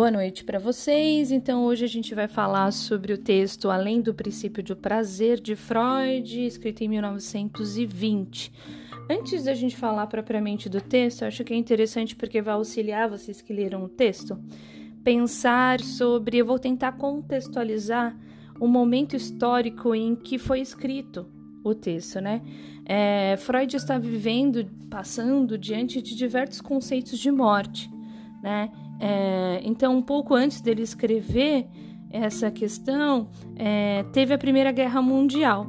Boa noite para vocês. Então, hoje a gente vai falar sobre o texto Além do Princípio do Prazer de Freud, escrito em 1920. Antes da gente falar propriamente do texto, acho que é interessante porque vai auxiliar vocês que leram o texto pensar sobre. Eu vou tentar contextualizar o momento histórico em que foi escrito o texto, né? É, Freud está vivendo, passando diante de diversos conceitos de morte, né? É, então, um pouco antes dele escrever essa questão, é, teve a Primeira Guerra Mundial.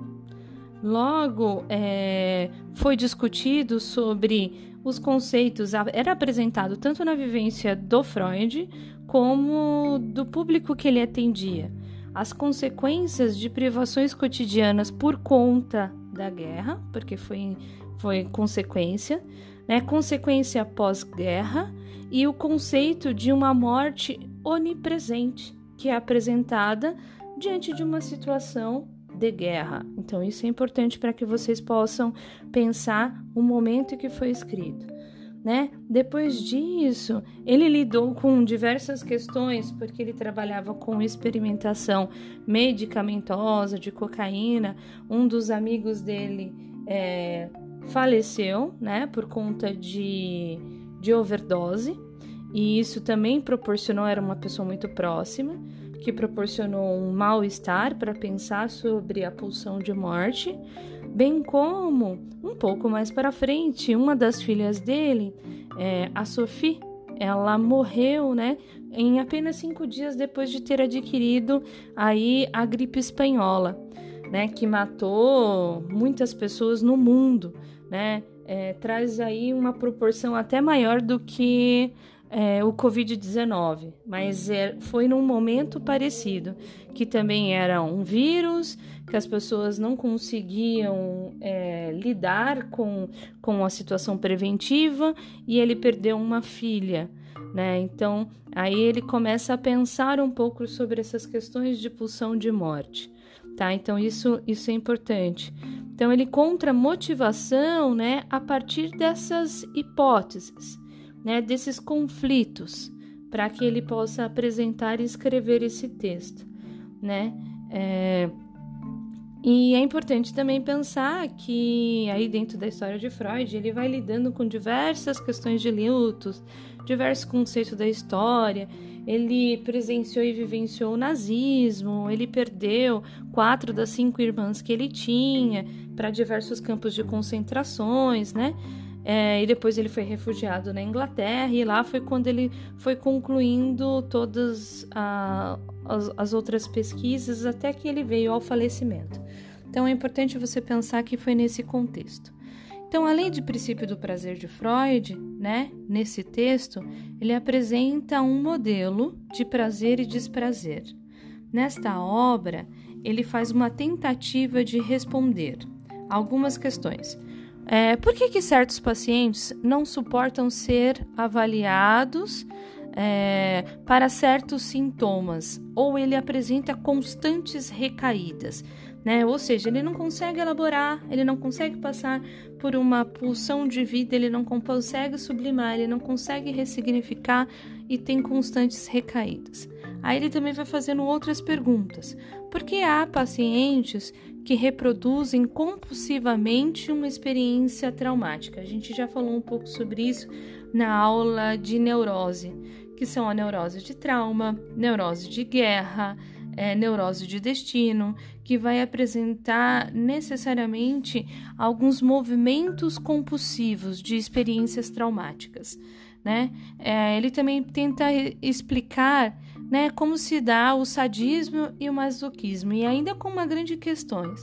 Logo, é, foi discutido sobre os conceitos, era apresentado tanto na vivência do Freud como do público que ele atendia. As consequências de privações cotidianas por conta da guerra, porque foi, foi consequência, né? consequência pós-guerra e o conceito de uma morte onipresente, que é apresentada diante de uma situação de guerra. Então, isso é importante para que vocês possam pensar o momento em que foi escrito. Né? Depois disso, ele lidou com diversas questões, porque ele trabalhava com experimentação medicamentosa de cocaína. Um dos amigos dele é, faleceu, né, por conta de de overdose, e isso também proporcionou, era uma pessoa muito próxima, que proporcionou um mal-estar para pensar sobre a pulsão de morte, bem como, um pouco mais para frente, uma das filhas dele, é, a Sophie, ela morreu, né, em apenas cinco dias depois de ter adquirido aí a gripe espanhola, né, que matou muitas pessoas no mundo, né, é, traz aí uma proporção até maior do que é, o Covid-19, mas é, foi num momento parecido, que também era um vírus, que as pessoas não conseguiam é, lidar com, com a situação preventiva e ele perdeu uma filha. Né? Então, aí ele começa a pensar um pouco sobre essas questões de pulsão de morte tá? Então isso isso é importante. Então ele contra motivação, né, a partir dessas hipóteses, né, desses conflitos, para que ele possa apresentar e escrever esse texto, né? É, e é importante também pensar que aí dentro da história de Freud ele vai lidando com diversas questões de lutos, diversos conceitos da história ele presenciou e vivenciou o nazismo, ele perdeu quatro das cinco irmãs que ele tinha para diversos campos de concentrações, né? É, e depois ele foi refugiado na Inglaterra, e lá foi quando ele foi concluindo todas a, as, as outras pesquisas até que ele veio ao falecimento. Então é importante você pensar que foi nesse contexto. Então, além do princípio do prazer de Freud, né, nesse texto, ele apresenta um modelo de prazer e desprazer. Nesta obra, ele faz uma tentativa de responder algumas questões. É, por que, que certos pacientes não suportam ser avaliados é, para certos sintomas ou ele apresenta constantes recaídas? né? Ou seja, ele não consegue elaborar, ele não consegue passar por uma pulsão de vida, ele não consegue sublimar, ele não consegue ressignificar e tem constantes recaídas. Aí ele também vai fazendo outras perguntas. Por que há pacientes que reproduzem compulsivamente uma experiência traumática? A gente já falou um pouco sobre isso na aula de neurose, que são a neurose de trauma, neurose de guerra, é, neurose de destino, que vai apresentar necessariamente alguns movimentos compulsivos de experiências traumáticas. Né? É, ele também tenta explicar né, como se dá o sadismo e o masoquismo, e ainda com uma grande questão,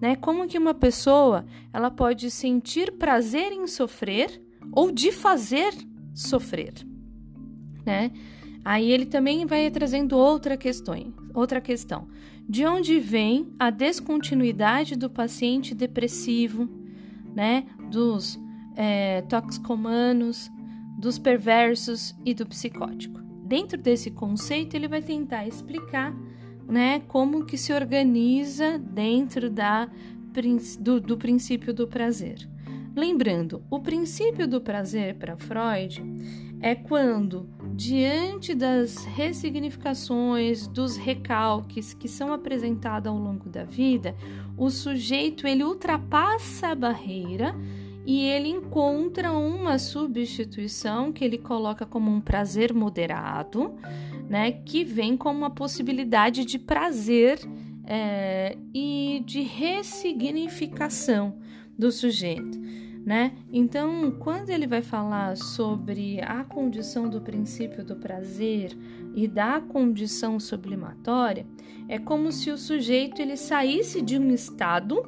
né? Como que uma pessoa ela pode sentir prazer em sofrer ou de fazer sofrer, né? Aí ele também vai trazendo outra questão, outra questão. De onde vem a descontinuidade do paciente depressivo, né? Dos é, toxicomanos, dos perversos e do psicótico. Dentro desse conceito, ele vai tentar explicar, né, como que se organiza dentro da, do, do princípio do prazer. Lembrando, o princípio do prazer para Freud é quando, diante das ressignificações, dos recalques que são apresentados ao longo da vida, o sujeito ele ultrapassa a barreira e ele encontra uma substituição que ele coloca como um prazer moderado, né, que vem como uma possibilidade de prazer é, e de ressignificação do sujeito né? Então, quando ele vai falar sobre a condição do princípio do prazer e da condição sublimatória, é como se o sujeito ele saísse de um estado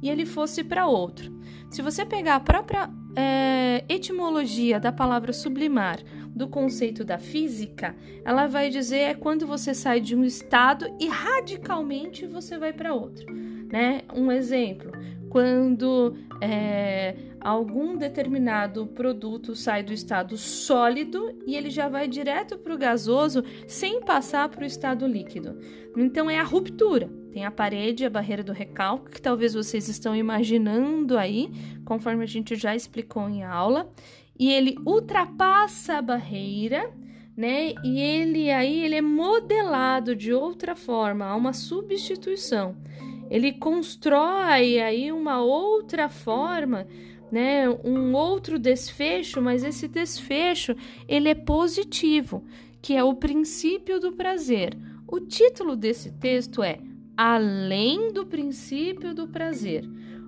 e ele fosse para outro. Se você pegar a própria é, etimologia da palavra sublimar do conceito da física, ela vai dizer é quando você sai de um estado e radicalmente você vai para outro, né? Um exemplo, quando é, algum determinado produto sai do estado sólido e ele já vai direto para o gasoso sem passar para o estado líquido. Então é a ruptura. Tem a parede, a barreira do recalque, que talvez vocês estão imaginando aí, conforme a gente já explicou em aula, e ele ultrapassa a barreira, né? E ele aí ele é modelado de outra forma, há uma substituição. Ele constrói aí uma outra forma né, um outro desfecho, mas esse desfecho ele é positivo, que é o princípio do prazer. O título desse texto é Além do princípio do prazer.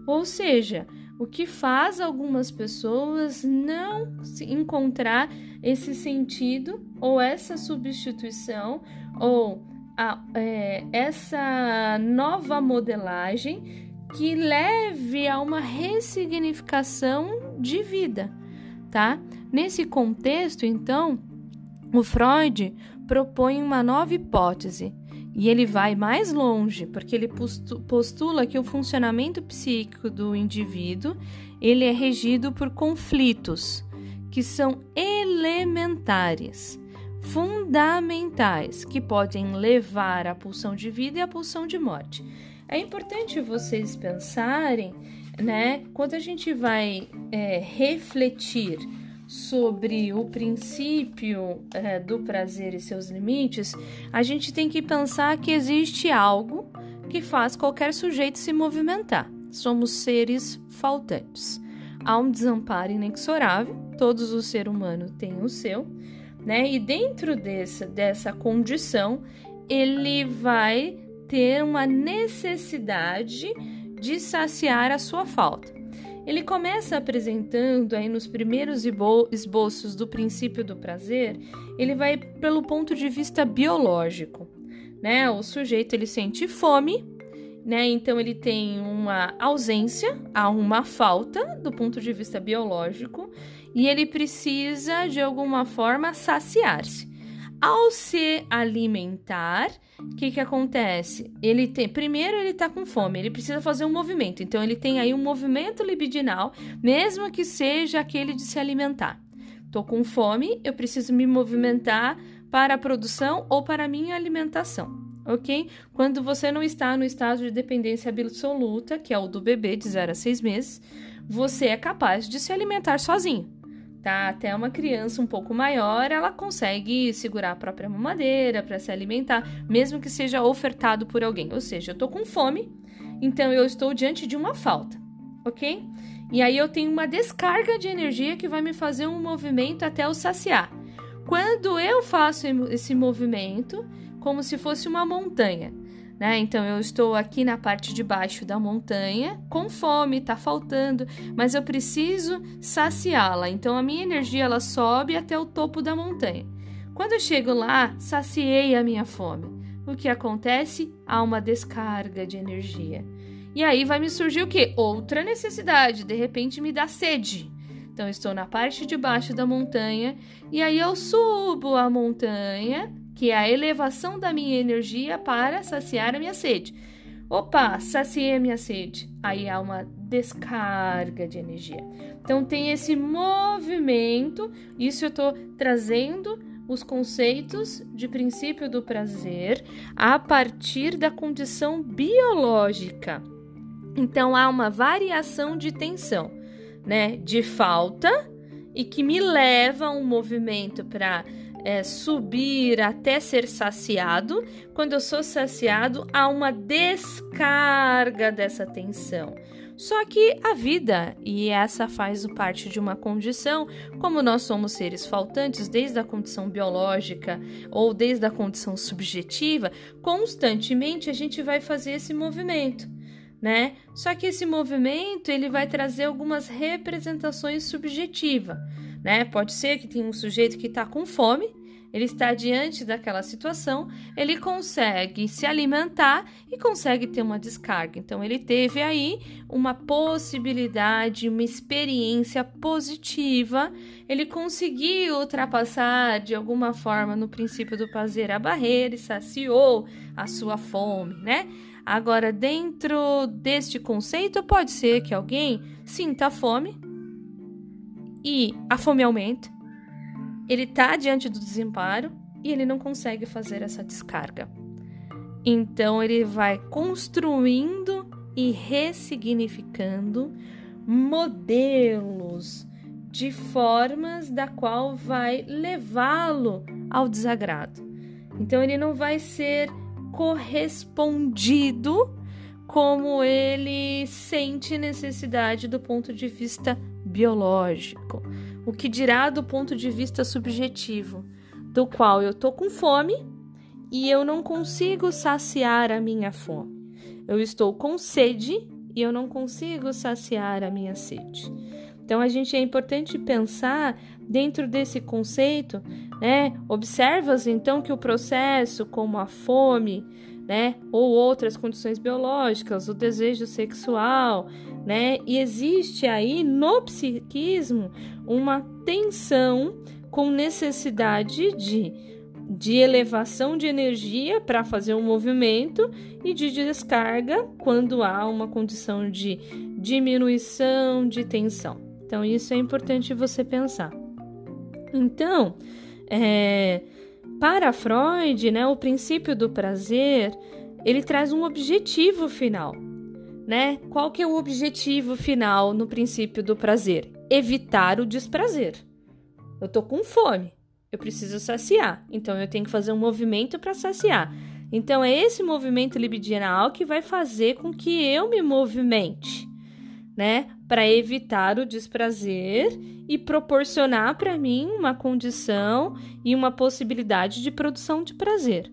Ou seja, o que faz algumas pessoas não encontrar esse sentido ou essa substituição ou a, é, essa nova modelagem que leve a uma ressignificação de vida, tá? Nesse contexto, então, o Freud propõe uma nova hipótese e ele vai mais longe, porque ele postula que o funcionamento psíquico do indivíduo ele é regido por conflitos que são elementares, fundamentais, que podem levar à pulsão de vida e à pulsão de morte. É importante vocês pensarem, né? Quando a gente vai é, refletir sobre o princípio é, do prazer e seus limites, a gente tem que pensar que existe algo que faz qualquer sujeito se movimentar. Somos seres faltantes. Há um desamparo inexorável, todos os seres humanos têm o seu, né? E dentro dessa, dessa condição, ele vai ter uma necessidade de saciar a sua falta. Ele começa apresentando aí nos primeiros esboços do princípio do prazer, ele vai pelo ponto de vista biológico, né? O sujeito ele sente fome, né? Então ele tem uma ausência, há uma falta do ponto de vista biológico e ele precisa de alguma forma saciar-se. Ao se alimentar, o que, que acontece? Ele tem, primeiro ele está com fome, ele precisa fazer um movimento. Então ele tem aí um movimento libidinal, mesmo que seja aquele de se alimentar. Tô com fome, eu preciso me movimentar para a produção ou para a minha alimentação, ok? Quando você não está no estado de dependência absoluta, que é o do bebê de 0 a 6 meses, você é capaz de se alimentar sozinho tá? Até uma criança um pouco maior, ela consegue segurar a própria mamadeira para se alimentar, mesmo que seja ofertado por alguém. Ou seja, eu tô com fome, então eu estou diante de uma falta, ok? E aí eu tenho uma descarga de energia que vai me fazer um movimento até eu saciar. Quando eu faço esse movimento, como se fosse uma montanha, né? Então eu estou aqui na parte de baixo da montanha, com fome, tá faltando, mas eu preciso saciá-la. Então a minha energia ela sobe até o topo da montanha. Quando eu chego lá, saciei a minha fome. O que acontece? Há uma descarga de energia. E aí vai me surgir o quê? Outra necessidade, de repente me dá sede. Então, estou na parte de baixo da montanha e aí eu subo a montanha que é a elevação da minha energia para saciar a minha sede. Opa, saciei a minha sede. Aí há uma descarga de energia. Então tem esse movimento, isso eu estou trazendo os conceitos de princípio do prazer a partir da condição biológica. Então há uma variação de tensão. né, de falta e que me leva a um movimento para é, subir até ser saciado. Quando eu sou saciado, há uma descarga dessa tensão. Só que a vida, e essa faz parte de uma condição, como nós somos seres faltantes, desde a condição biológica ou desde a condição subjetiva, constantemente a gente vai fazer esse movimento. Né? Só que esse movimento ele vai trazer algumas representações subjetivas, né? Pode ser que tenha um sujeito que está com fome ele está diante daquela situação, ele consegue se alimentar e consegue ter uma descarga. Então, ele teve aí uma possibilidade, uma experiência positiva, ele conseguiu ultrapassar de alguma forma no princípio do prazer a barreira e saciou a sua fome, né? Agora, dentro deste conceito, pode ser que alguém sinta fome e a fome aumenta ele está diante do desamparo e ele não consegue fazer essa descarga. Então ele vai construindo e ressignificando modelos de formas da qual vai levá-lo ao desagrado. Então ele não vai ser correspondido como ele sente necessidade do ponto de vista biológico o que dirá do ponto de vista subjetivo, do qual eu tô com fome e eu não consigo saciar a minha fome. Eu estou com sede e eu não consigo saciar a minha sede. Então a gente é importante pensar dentro desse conceito, né? Observas então que o processo como a fome, né, ou outras condições biológicas, o desejo sexual, né? E existe aí no psiquismo uma tensão com necessidade de, de elevação de energia para fazer um movimento e de descarga quando há uma condição de diminuição de tensão. Então, isso é importante você pensar. Então, é, para Freud, né, o princípio do prazer ele traz um objetivo final né? Qual que é o objetivo final no princípio do prazer? Evitar o desprazer. Eu tô com fome, eu preciso saciar, então eu tenho que fazer um movimento para saciar. Então é esse movimento libidinal que vai fazer com que eu me movimente, né, para evitar o desprazer e proporcionar para mim uma condição e uma possibilidade de produção de prazer.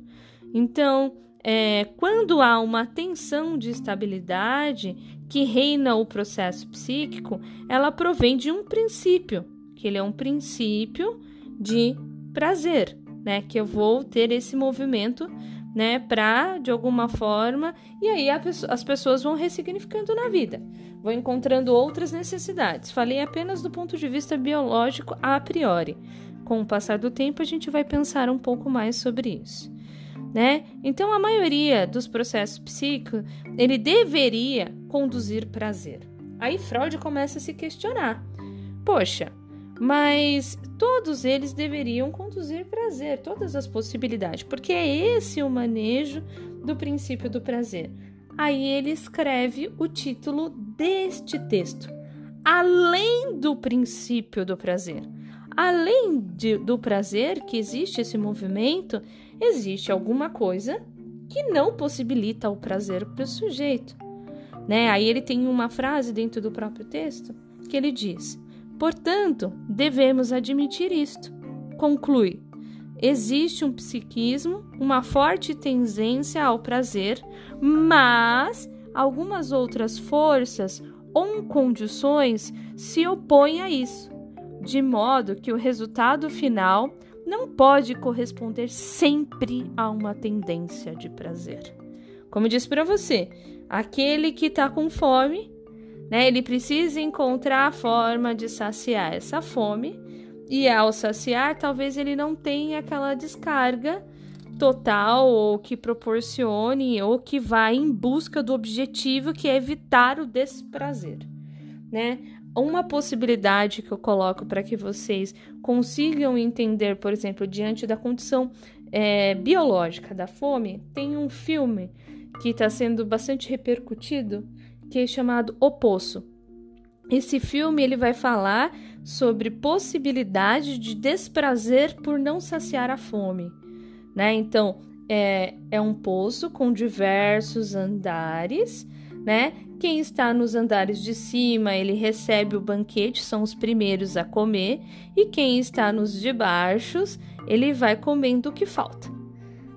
Então, é, quando há uma tensão de estabilidade que reina o processo psíquico, ela provém de um princípio, que ele é um princípio de prazer, né? Que eu vou ter esse movimento, né? Para de alguma forma, e aí as pessoas vão ressignificando na vida, vão encontrando outras necessidades. Falei apenas do ponto de vista biológico a priori. Com o passar do tempo, a gente vai pensar um pouco mais sobre isso né? Então a maioria dos processos psíquicos ele deveria conduzir prazer. Aí Freud começa a se questionar. Poxa, mas todos eles deveriam conduzir prazer, todas as possibilidades, porque é esse o manejo do princípio do prazer. Aí ele escreve o título deste texto: Além do princípio do prazer. Além de, do prazer que existe esse movimento, existe alguma coisa que não possibilita o prazer para o sujeito. Né? Aí ele tem uma frase dentro do próprio texto que ele diz: Portanto, devemos admitir isto. Conclui: existe um psiquismo, uma forte tendência ao prazer, mas algumas outras forças ou condições se opõem a isso, de modo que o resultado final não pode corresponder sempre a uma tendência de prazer. Como eu disse para você, aquele que está com fome, né, ele precisa encontrar a forma de saciar essa fome, e ao saciar, talvez ele não tenha aquela descarga total ou que proporcione ou que vá em busca do objetivo que é evitar o desprazer, né? Uma possibilidade que eu coloco para que vocês consigam entender, por exemplo, diante da condição é, biológica da fome, tem um filme que está sendo bastante repercutido que é chamado O Poço. esse filme ele vai falar sobre possibilidade de desprazer por não saciar a fome, né? Então é, é um poço com diversos andares, né? Quem está nos andares de cima, ele recebe o banquete, são os primeiros a comer, e quem está nos de baixo, ele vai comendo o que falta,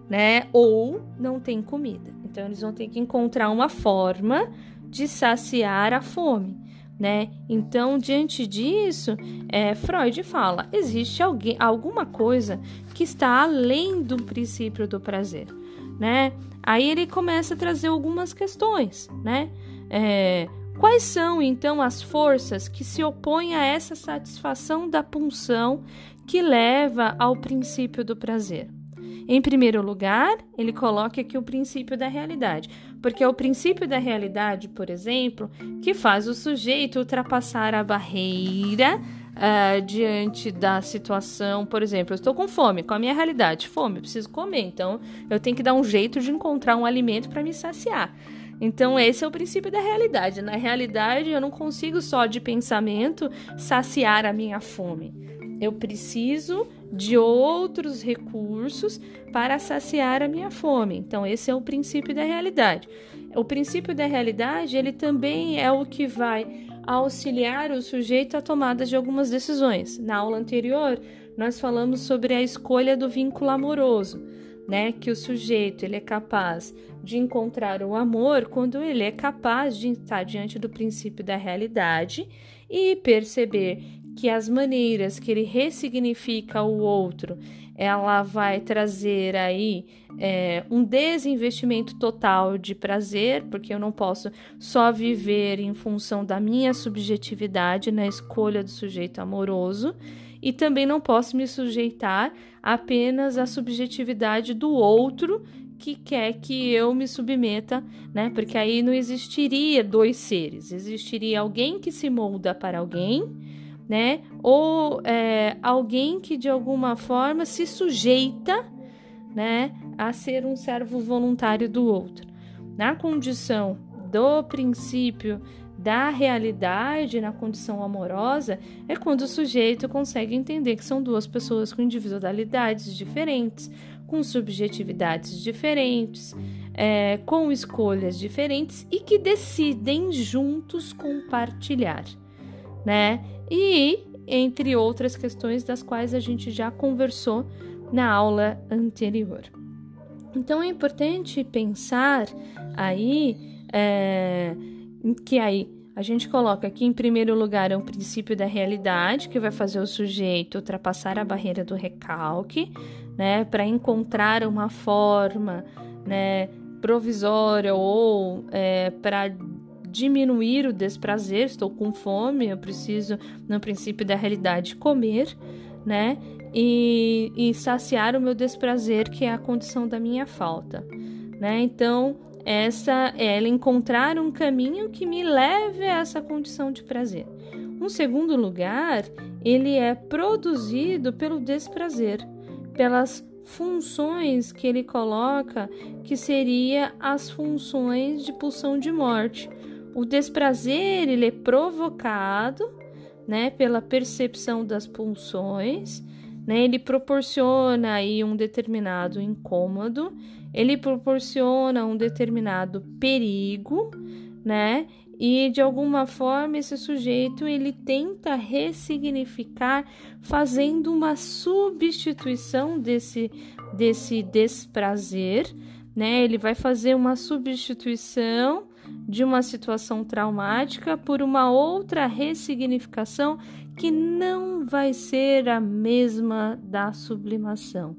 né? Ou não tem comida. Então eles vão ter que encontrar uma forma de saciar a fome né? Então, diante disso, é, Freud fala: existe alguém, alguma coisa que está além do princípio do prazer, né? Aí ele começa a trazer algumas questões, né? É, quais são então as forças que se opõem a essa satisfação da punção que leva ao princípio do prazer? Em primeiro lugar, ele coloca aqui o princípio da realidade, porque é o princípio da realidade, por exemplo, que faz o sujeito ultrapassar a barreira uh, diante da situação. Por exemplo, eu estou com fome, com a minha realidade, fome, eu preciso comer, então eu tenho que dar um jeito de encontrar um alimento para me saciar. Então, esse é o princípio da realidade. Na realidade, eu não consigo só de pensamento saciar a minha fome. Eu preciso de outros recursos para saciar a minha fome. Então, esse é o princípio da realidade. O princípio da realidade, ele também é o que vai auxiliar o sujeito à tomada de algumas decisões. Na aula anterior, nós falamos sobre a escolha do vínculo amoroso, né? Que o sujeito ele é capaz de encontrar o amor quando ele é capaz de estar diante do princípio da realidade e perceber que as maneiras que ele ressignifica o outro, ela vai trazer aí é, um desinvestimento total de prazer, porque eu não posso só viver em função da minha subjetividade na escolha do sujeito amoroso, e também não posso me sujeitar apenas à subjetividade do outro que quer que eu me submeta, né? Porque aí não existiria dois seres, existiria alguém que se molda para alguém né? Ou é, alguém que de alguma forma se sujeita, né, a ser um servo voluntário do outro. Na condição do princípio da realidade, na condição amorosa, é quando o sujeito consegue entender que são duas pessoas com individualidades diferentes, com subjetividades diferentes, é, com escolhas diferentes e que decidem juntos compartilhar, né? E entre outras questões das quais a gente já conversou na aula anterior. Então é importante pensar aí é, que aí a gente coloca aqui em primeiro lugar é o princípio da realidade que vai fazer o sujeito ultrapassar a barreira do recalque, né, para encontrar uma forma, né, provisória ou é, para diminuir o desprazer, estou com fome, eu preciso, no princípio da realidade, comer, né? E, e saciar o meu desprazer, que é a condição da minha falta, né? Então, essa é ela encontrar um caminho que me leve a essa condição de prazer. Um segundo lugar, ele é produzido pelo desprazer, pelas funções que ele coloca, que seria as funções de pulsão de morte. O desprazer ele é provocado, né, pela percepção das pulsões, né? Ele proporciona aí um determinado incômodo, ele proporciona um determinado perigo, né? E de alguma forma esse sujeito ele tenta ressignificar fazendo uma substituição desse desse desprazer, né? Ele vai fazer uma substituição de uma situação traumática por uma outra ressignificação que não vai ser a mesma da sublimação,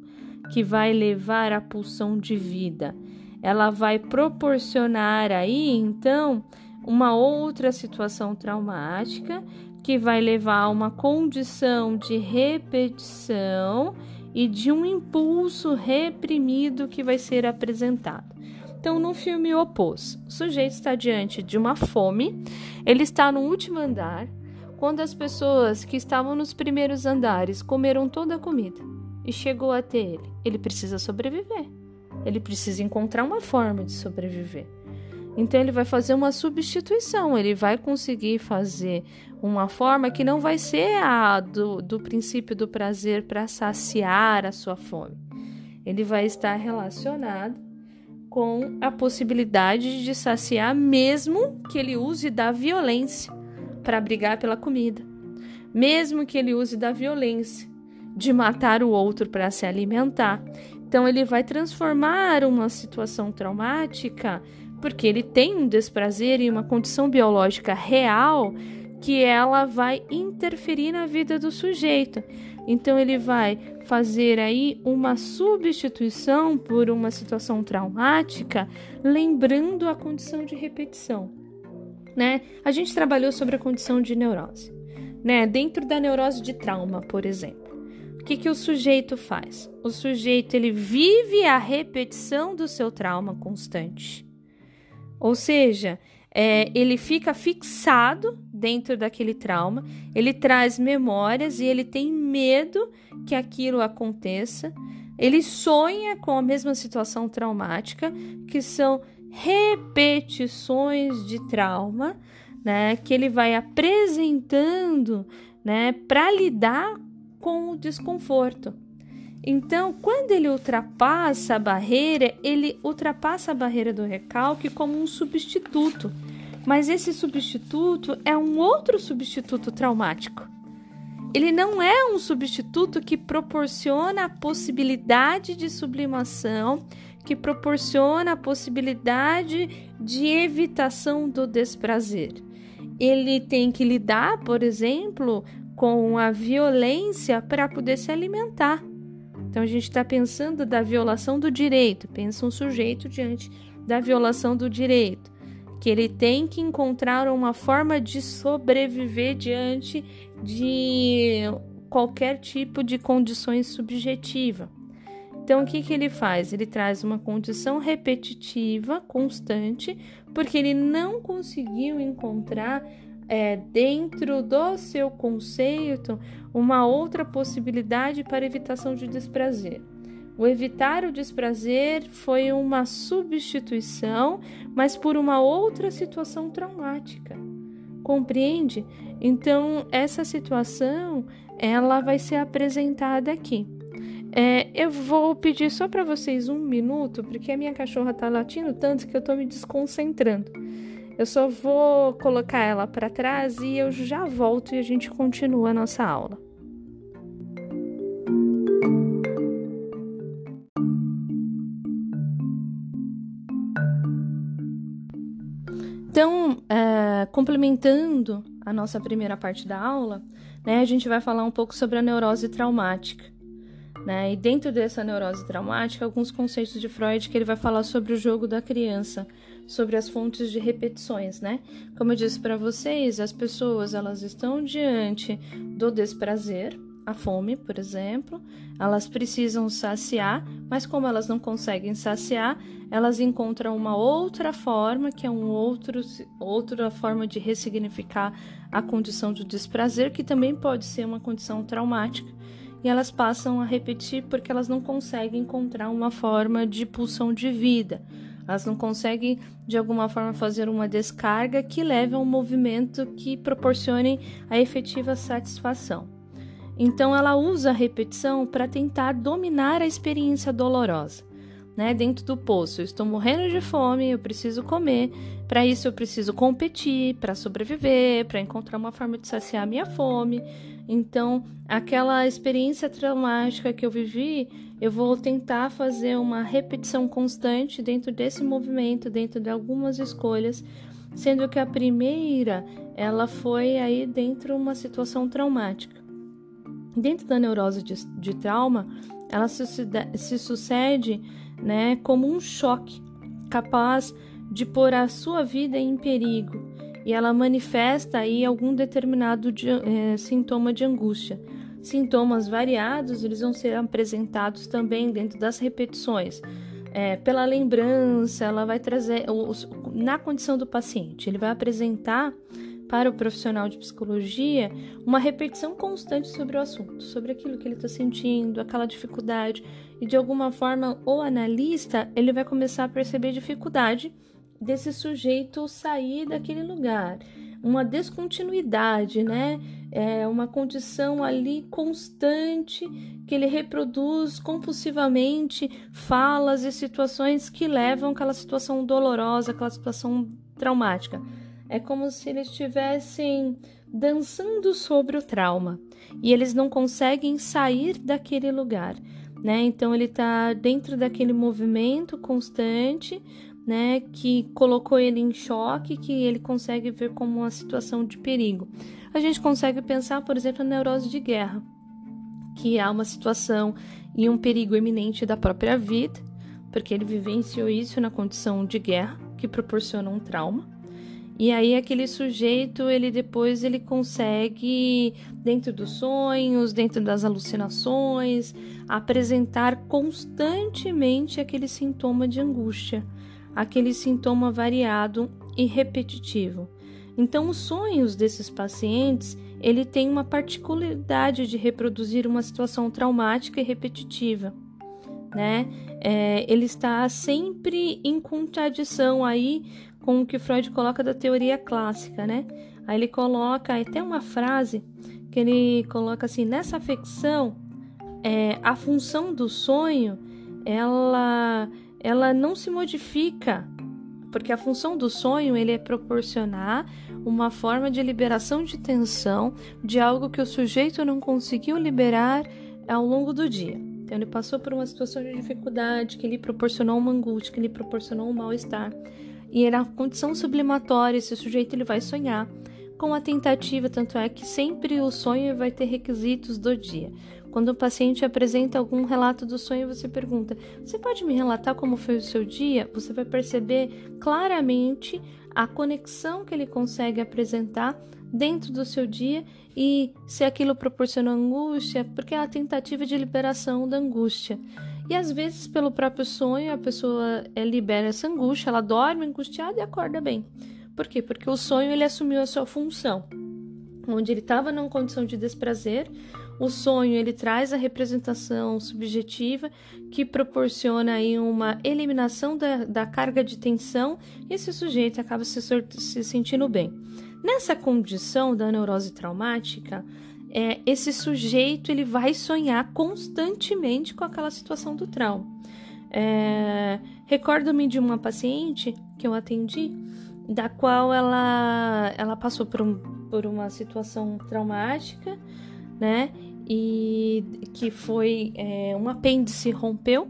que vai levar à pulsão de vida. Ela vai proporcionar aí, então, uma outra situação traumática que vai levar a uma condição de repetição e de um impulso reprimido que vai ser apresentado. Então, no filme Opôs, o sujeito está diante de uma fome, ele está no último andar, quando as pessoas que estavam nos primeiros andares comeram toda a comida e chegou até ele. Ele precisa sobreviver, ele precisa encontrar uma forma de sobreviver. Então ele vai fazer uma substituição, ele vai conseguir fazer uma forma que não vai ser a do, do princípio do prazer para saciar a sua fome. Ele vai estar relacionado com a possibilidade de saciar, mesmo que ele use da violência para brigar pela comida, mesmo que ele use da violência de matar o outro para se alimentar. Então ele vai transformar uma situação traumática porque ele tem um desprazer e uma condição biológica real que ela vai interferir na vida do sujeito. Então ele vai fazer aí uma substituição por uma situação traumática, lembrando a condição de repetição, né? A gente trabalhou sobre a condição de neurose, né? Dentro da neurose de trauma, por exemplo. O que, que o sujeito faz? O sujeito ele vive a repetição do seu trauma constante. Ou seja, é, ele fica fixado dentro daquele trauma, ele traz memórias e ele tem medo que aquilo aconteça. Ele sonha com a mesma situação traumática, que são repetições de trauma, né, que ele vai apresentando, né, para lidar com o desconforto. Então, quando ele ultrapassa a barreira, ele ultrapassa a barreira do recalque como um substituto. Mas esse substituto é um outro substituto traumático. Ele não é um substituto que proporciona a possibilidade de sublimação, que proporciona a possibilidade de evitação do desprazer. Ele tem que lidar, por exemplo, com a violência para poder se alimentar. Então a gente está pensando da violação do direito, pensa um sujeito diante da violação do direito, que ele tem que encontrar uma forma de sobreviver diante de qualquer tipo de condições subjetiva. Então, o que, que ele faz? Ele traz uma condição repetitiva, constante, porque ele não conseguiu encontrar é, dentro do seu conceito uma outra possibilidade para evitação de desprazer. O evitar o desprazer foi uma substituição, mas por uma outra situação traumática. Compreende? Então, essa situação ela vai ser apresentada aqui. É, eu vou pedir só para vocês um minuto, porque a minha cachorra está latindo tanto que eu estou me desconcentrando. Eu só vou colocar ela para trás e eu já volto e a gente continua a nossa aula. Então, é, complementando a nossa primeira parte da aula, né, a gente vai falar um pouco sobre a neurose traumática. Né? E dentro dessa neurose traumática, alguns conceitos de Freud que ele vai falar sobre o jogo da criança, sobre as fontes de repetições, né? Como eu disse para vocês, as pessoas elas estão diante do desprazer, a fome, por exemplo, elas precisam saciar, mas como elas não conseguem saciar, elas encontram uma outra forma, que é um outro, outra forma de ressignificar a condição de desprazer, que também pode ser uma condição traumática, e elas passam a repetir porque elas não conseguem encontrar uma forma de pulsão de vida. Elas não conseguem, de alguma forma, fazer uma descarga que leve a um movimento que proporcione a efetiva satisfação. Então, ela usa a repetição para tentar dominar a experiência dolorosa. Né, dentro do poço, eu estou morrendo de fome, eu preciso comer. Para isso, eu preciso competir, para sobreviver, para encontrar uma forma de saciar minha fome. Então, aquela experiência traumática que eu vivi, eu vou tentar fazer uma repetição constante dentro desse movimento, dentro de algumas escolhas, sendo que a primeira, ela foi aí dentro de uma situação traumática. Dentro da neurose de, de trauma, ela se, se sucede, né, como um choque capaz de pôr a sua vida em perigo e ela manifesta aí algum determinado de, é, sintoma de angústia. Sintomas variados, eles vão ser apresentados também dentro das repetições. É, pela lembrança, ela vai trazer, na condição do paciente, ele vai apresentar para o profissional de psicologia uma repetição constante sobre o assunto, sobre aquilo que ele está sentindo, aquela dificuldade, e de alguma forma o analista ele vai começar a perceber dificuldade desse sujeito sair daquele lugar, uma descontinuidade, né? É uma condição ali constante que ele reproduz compulsivamente falas e situações que levam àquela situação dolorosa, aquela situação traumática. É como se eles estivessem dançando sobre o trauma e eles não conseguem sair daquele lugar, né? Então ele está dentro daquele movimento constante, né, que colocou ele em choque, que ele consegue ver como uma situação de perigo. A gente consegue pensar, por exemplo, na neurose de guerra, que há uma situação e um perigo iminente da própria vida, porque ele vivenciou isso na condição de guerra, que proporciona um trauma. E aí aquele sujeito, ele depois ele consegue dentro dos sonhos, dentro das alucinações, apresentar constantemente aquele sintoma de angústia, aquele sintoma variado e repetitivo. Então, os sonhos desses pacientes, ele tem uma particularidade de reproduzir uma situação traumática e repetitiva, né? É, ele está sempre em contradição aí com o que Freud coloca da teoria clássica, né? Aí ele coloca até uma frase que ele coloca assim: nessa afecção, é, a função do sonho ela, ela não se modifica, porque a função do sonho ele é proporcionar uma forma de liberação de tensão de algo que o sujeito não conseguiu liberar ao longo do dia. Então ele passou por uma situação de dificuldade que lhe proporcionou uma angústia, que lhe proporcionou um mal-estar. E na condição sublimatória, esse sujeito ele vai sonhar com a tentativa, tanto é que sempre o sonho vai ter requisitos do dia. Quando o paciente apresenta algum relato do sonho, você pergunta: Você pode me relatar como foi o seu dia? Você vai perceber claramente a conexão que ele consegue apresentar dentro do seu dia e se aquilo proporcionou angústia, porque é a tentativa de liberação da angústia. E às vezes, pelo próprio sonho, a pessoa é, libera essa angústia, ela dorme angustiada e acorda bem. Por quê? Porque o sonho ele assumiu a sua função. Onde ele estava numa condição de desprazer, o sonho ele traz a representação subjetiva que proporciona aí uma eliminação da, da carga de tensão e esse sujeito acaba se, se sentindo bem. Nessa condição da neurose traumática, é, esse sujeito ele vai sonhar constantemente com aquela situação do trauma. É, Recordo-me de uma paciente que eu atendi, da qual ela, ela passou por, um, por uma situação traumática, né? E que foi é, um apêndice rompeu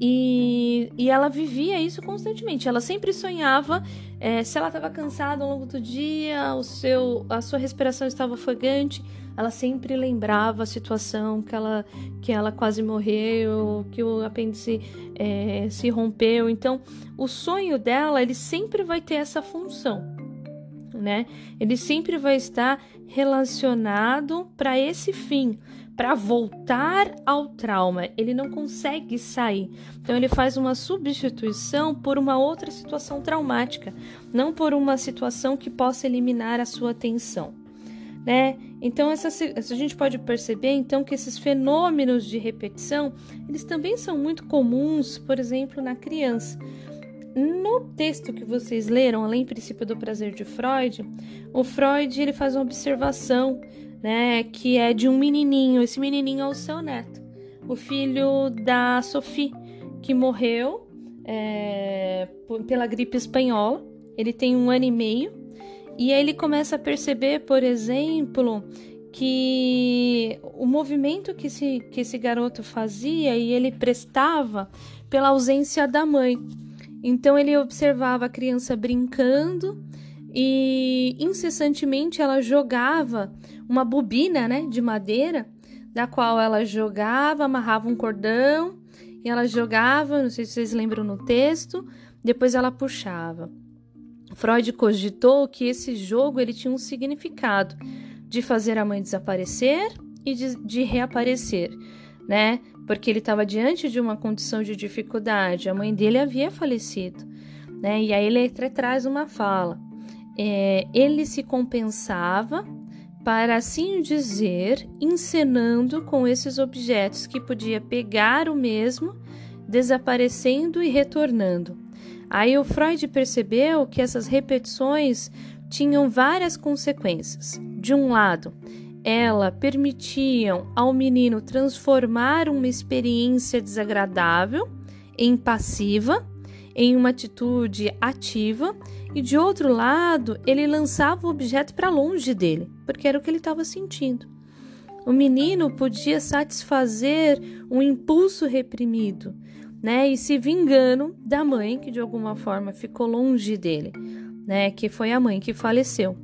e, e ela vivia isso constantemente. Ela sempre sonhava é, se ela estava cansada ao longo do dia, o seu, a sua respiração estava ofegante. Ela sempre lembrava a situação que ela, que ela quase morreu, que o apêndice é, se rompeu. Então, o sonho dela, ele sempre vai ter essa função, né? Ele sempre vai estar relacionado para esse fim para voltar ao trauma. Ele não consegue sair. Então ele faz uma substituição por uma outra situação traumática, não por uma situação que possa eliminar a sua atenção. Né? Então essa, a gente pode perceber então que esses fenômenos de repetição, eles também são muito comuns, por exemplo, na criança. No texto que vocês leram, além do princípio do prazer de Freud, o Freud ele faz uma observação né? Que é de um menininho. Esse menininho é o seu neto, o filho da Sophie, que morreu é, pela gripe espanhola. Ele tem um ano e meio e aí ele começa a perceber, por exemplo, que o movimento que esse, que esse garoto fazia e ele prestava pela ausência da mãe. Então ele observava a criança brincando e incessantemente ela jogava uma bobina, né, de madeira, da qual ela jogava, amarrava um cordão e ela jogava, não sei se vocês lembram no texto, depois ela puxava. Freud cogitou que esse jogo ele tinha um significado de fazer a mãe desaparecer e de, de reaparecer, né? Porque ele estava diante de uma condição de dificuldade, a mãe dele havia falecido, né? E aí ele traz uma fala. É, ele se compensava para assim dizer, encenando com esses objetos que podia pegar o mesmo, desaparecendo e retornando. Aí o Freud percebeu que essas repetições tinham várias consequências. De um lado, ela permitiam ao menino transformar uma experiência desagradável em passiva, em uma atitude ativa, e de outro lado, ele lançava o objeto para longe dele, porque era o que ele estava sentindo. O menino podia satisfazer um impulso reprimido, né, e se vingando da mãe que de alguma forma ficou longe dele, né, que foi a mãe que faleceu.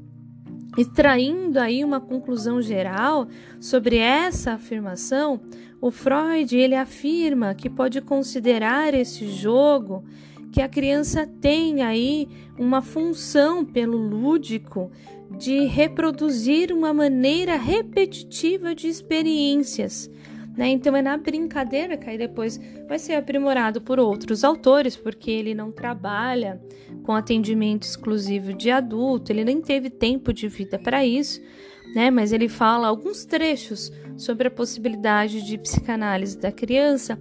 Extraindo aí uma conclusão geral sobre essa afirmação, o Freud ele afirma que pode considerar esse jogo que a criança tem aí uma função pelo lúdico de reproduzir uma maneira repetitiva de experiências. Né? Então é na brincadeira que aí depois vai ser aprimorado por outros autores, porque ele não trabalha com atendimento exclusivo de adulto, ele nem teve tempo de vida para isso, né? Mas ele fala alguns trechos sobre a possibilidade de psicanálise da criança.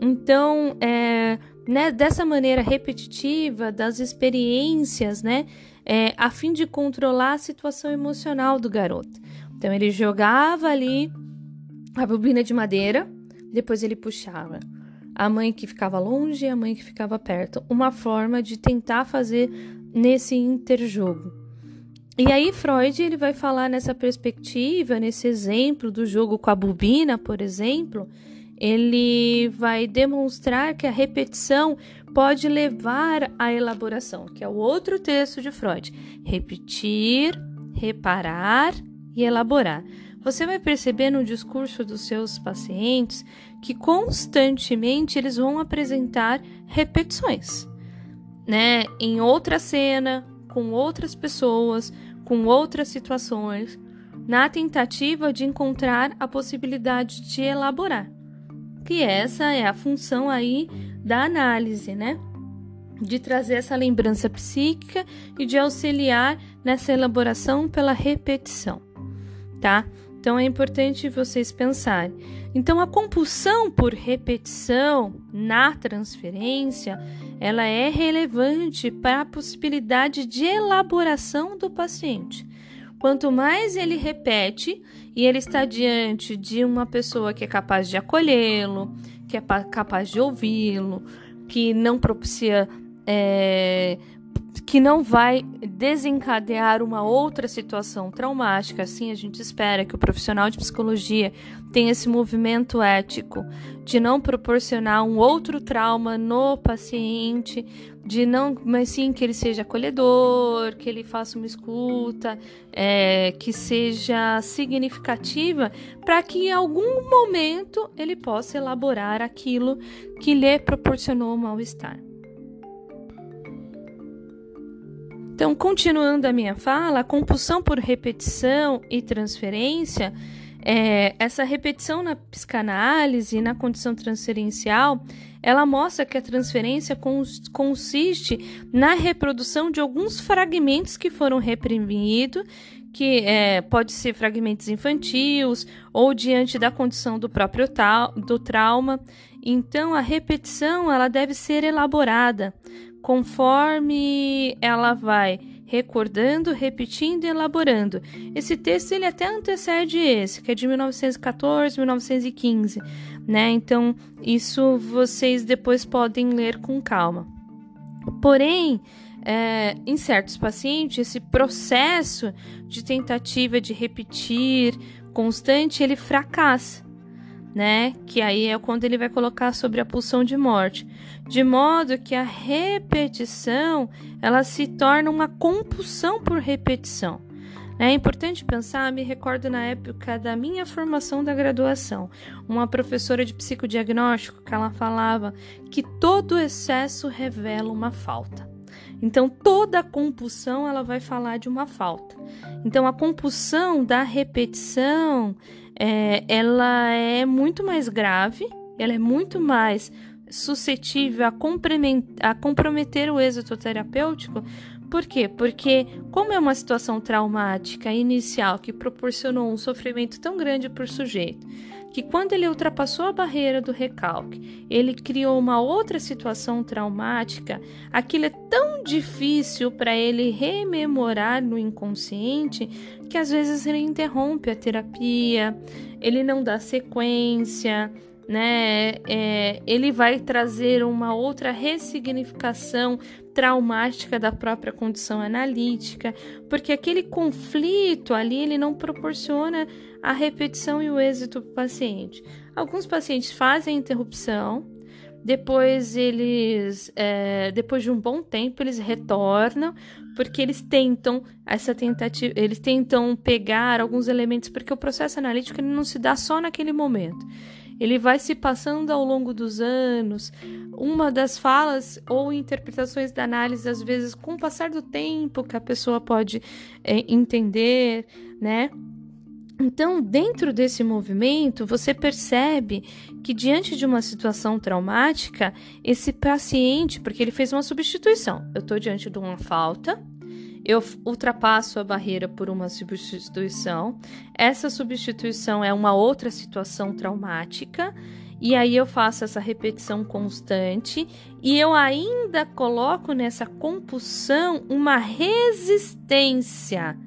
Então, é, né, dessa maneira repetitiva das experiências, né, é, a fim de controlar a situação emocional do garoto. Então, ele jogava ali a bobina de madeira, depois ele puxava a mãe que ficava longe e a mãe que ficava perto. Uma forma de tentar fazer nesse interjogo. E aí Freud ele vai falar nessa perspectiva, nesse exemplo do jogo com a bobina, por exemplo, ele vai demonstrar que a repetição pode levar à elaboração, que é o outro texto de Freud. Repetir, reparar e elaborar. Você vai perceber no discurso dos seus pacientes que constantemente eles vão apresentar repetições, né? Em outra cena, com outras pessoas, com outras situações, na tentativa de encontrar a possibilidade de elaborar. Que essa é a função aí da análise, né? De trazer essa lembrança psíquica e de auxiliar nessa elaboração pela repetição, tá? Então é importante vocês pensarem. Então a compulsão por repetição na transferência, ela é relevante para a possibilidade de elaboração do paciente. Quanto mais ele repete e ele está diante de uma pessoa que é capaz de acolhê-lo, que é capaz de ouvi-lo, que não propicia é, que não vai desencadear uma outra situação traumática. Assim, a gente espera que o profissional de psicologia tenha esse movimento ético de não proporcionar um outro trauma no paciente, de não, mas sim que ele seja acolhedor, que ele faça uma escuta, é, que seja significativa, para que em algum momento ele possa elaborar aquilo que lhe proporcionou mal-estar. Então, continuando a minha fala, a compulsão por repetição e transferência, é, essa repetição na psicanálise, na condição transferencial, ela mostra que a transferência cons consiste na reprodução de alguns fragmentos que foram reprimidos, que é, pode ser fragmentos infantis ou diante da condição do próprio do trauma. Então, a repetição ela deve ser elaborada conforme ela vai recordando, repetindo e elaborando. Esse texto ele até antecede esse, que é de 1914, 1915, né? Então, isso vocês depois podem ler com calma. Porém, é, em certos pacientes, esse processo de tentativa de repetir constante, ele fracassa né? Que aí é quando ele vai colocar sobre a pulsão de morte, de modo que a repetição ela se torna uma compulsão por repetição. É importante pensar, me recordo na época da minha formação da graduação, uma professora de psicodiagnóstico que ela falava que todo excesso revela uma falta. Então toda compulsão ela vai falar de uma falta. Então a compulsão da repetição é, ela é muito mais grave, ela é muito mais suscetível a, a comprometer o êxito terapêutico, Por quê? Porque, como é uma situação traumática inicial que proporcionou um sofrimento tão grande para o sujeito, que quando ele ultrapassou a barreira do recalque, ele criou uma outra situação traumática, aquilo é tão difícil para ele rememorar no inconsciente que às vezes ele interrompe a terapia, ele não dá sequência, né? É, ele vai trazer uma outra ressignificação traumática da própria condição analítica, porque aquele conflito ali ele não proporciona a repetição e o êxito para o paciente. Alguns pacientes fazem interrupção, depois eles, é, depois de um bom tempo, eles retornam, porque eles tentam essa tentativa, eles tentam pegar alguns elementos, porque o processo analítico ele não se dá só naquele momento ele vai se passando ao longo dos anos. Uma das falas ou interpretações da análise, às vezes, com o passar do tempo, que a pessoa pode é, entender, né? Então, dentro desse movimento, você percebe que diante de uma situação traumática, esse paciente, porque ele fez uma substituição, eu estou diante de uma falta, eu ultrapasso a barreira por uma substituição. Essa substituição é uma outra situação traumática. E aí eu faço essa repetição constante e eu ainda coloco nessa compulsão uma resistência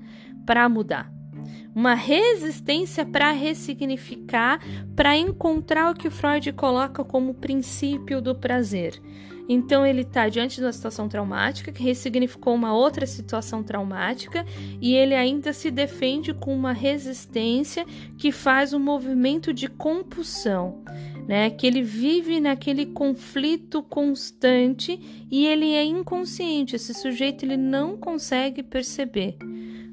para mudar. Uma resistência para ressignificar, para encontrar o que Freud coloca como princípio do prazer. Então ele está diante de uma situação traumática que ressignificou uma outra situação traumática e ele ainda se defende com uma resistência que faz um movimento de compulsão. Né, que ele vive naquele conflito constante e ele é inconsciente. Esse sujeito ele não consegue perceber.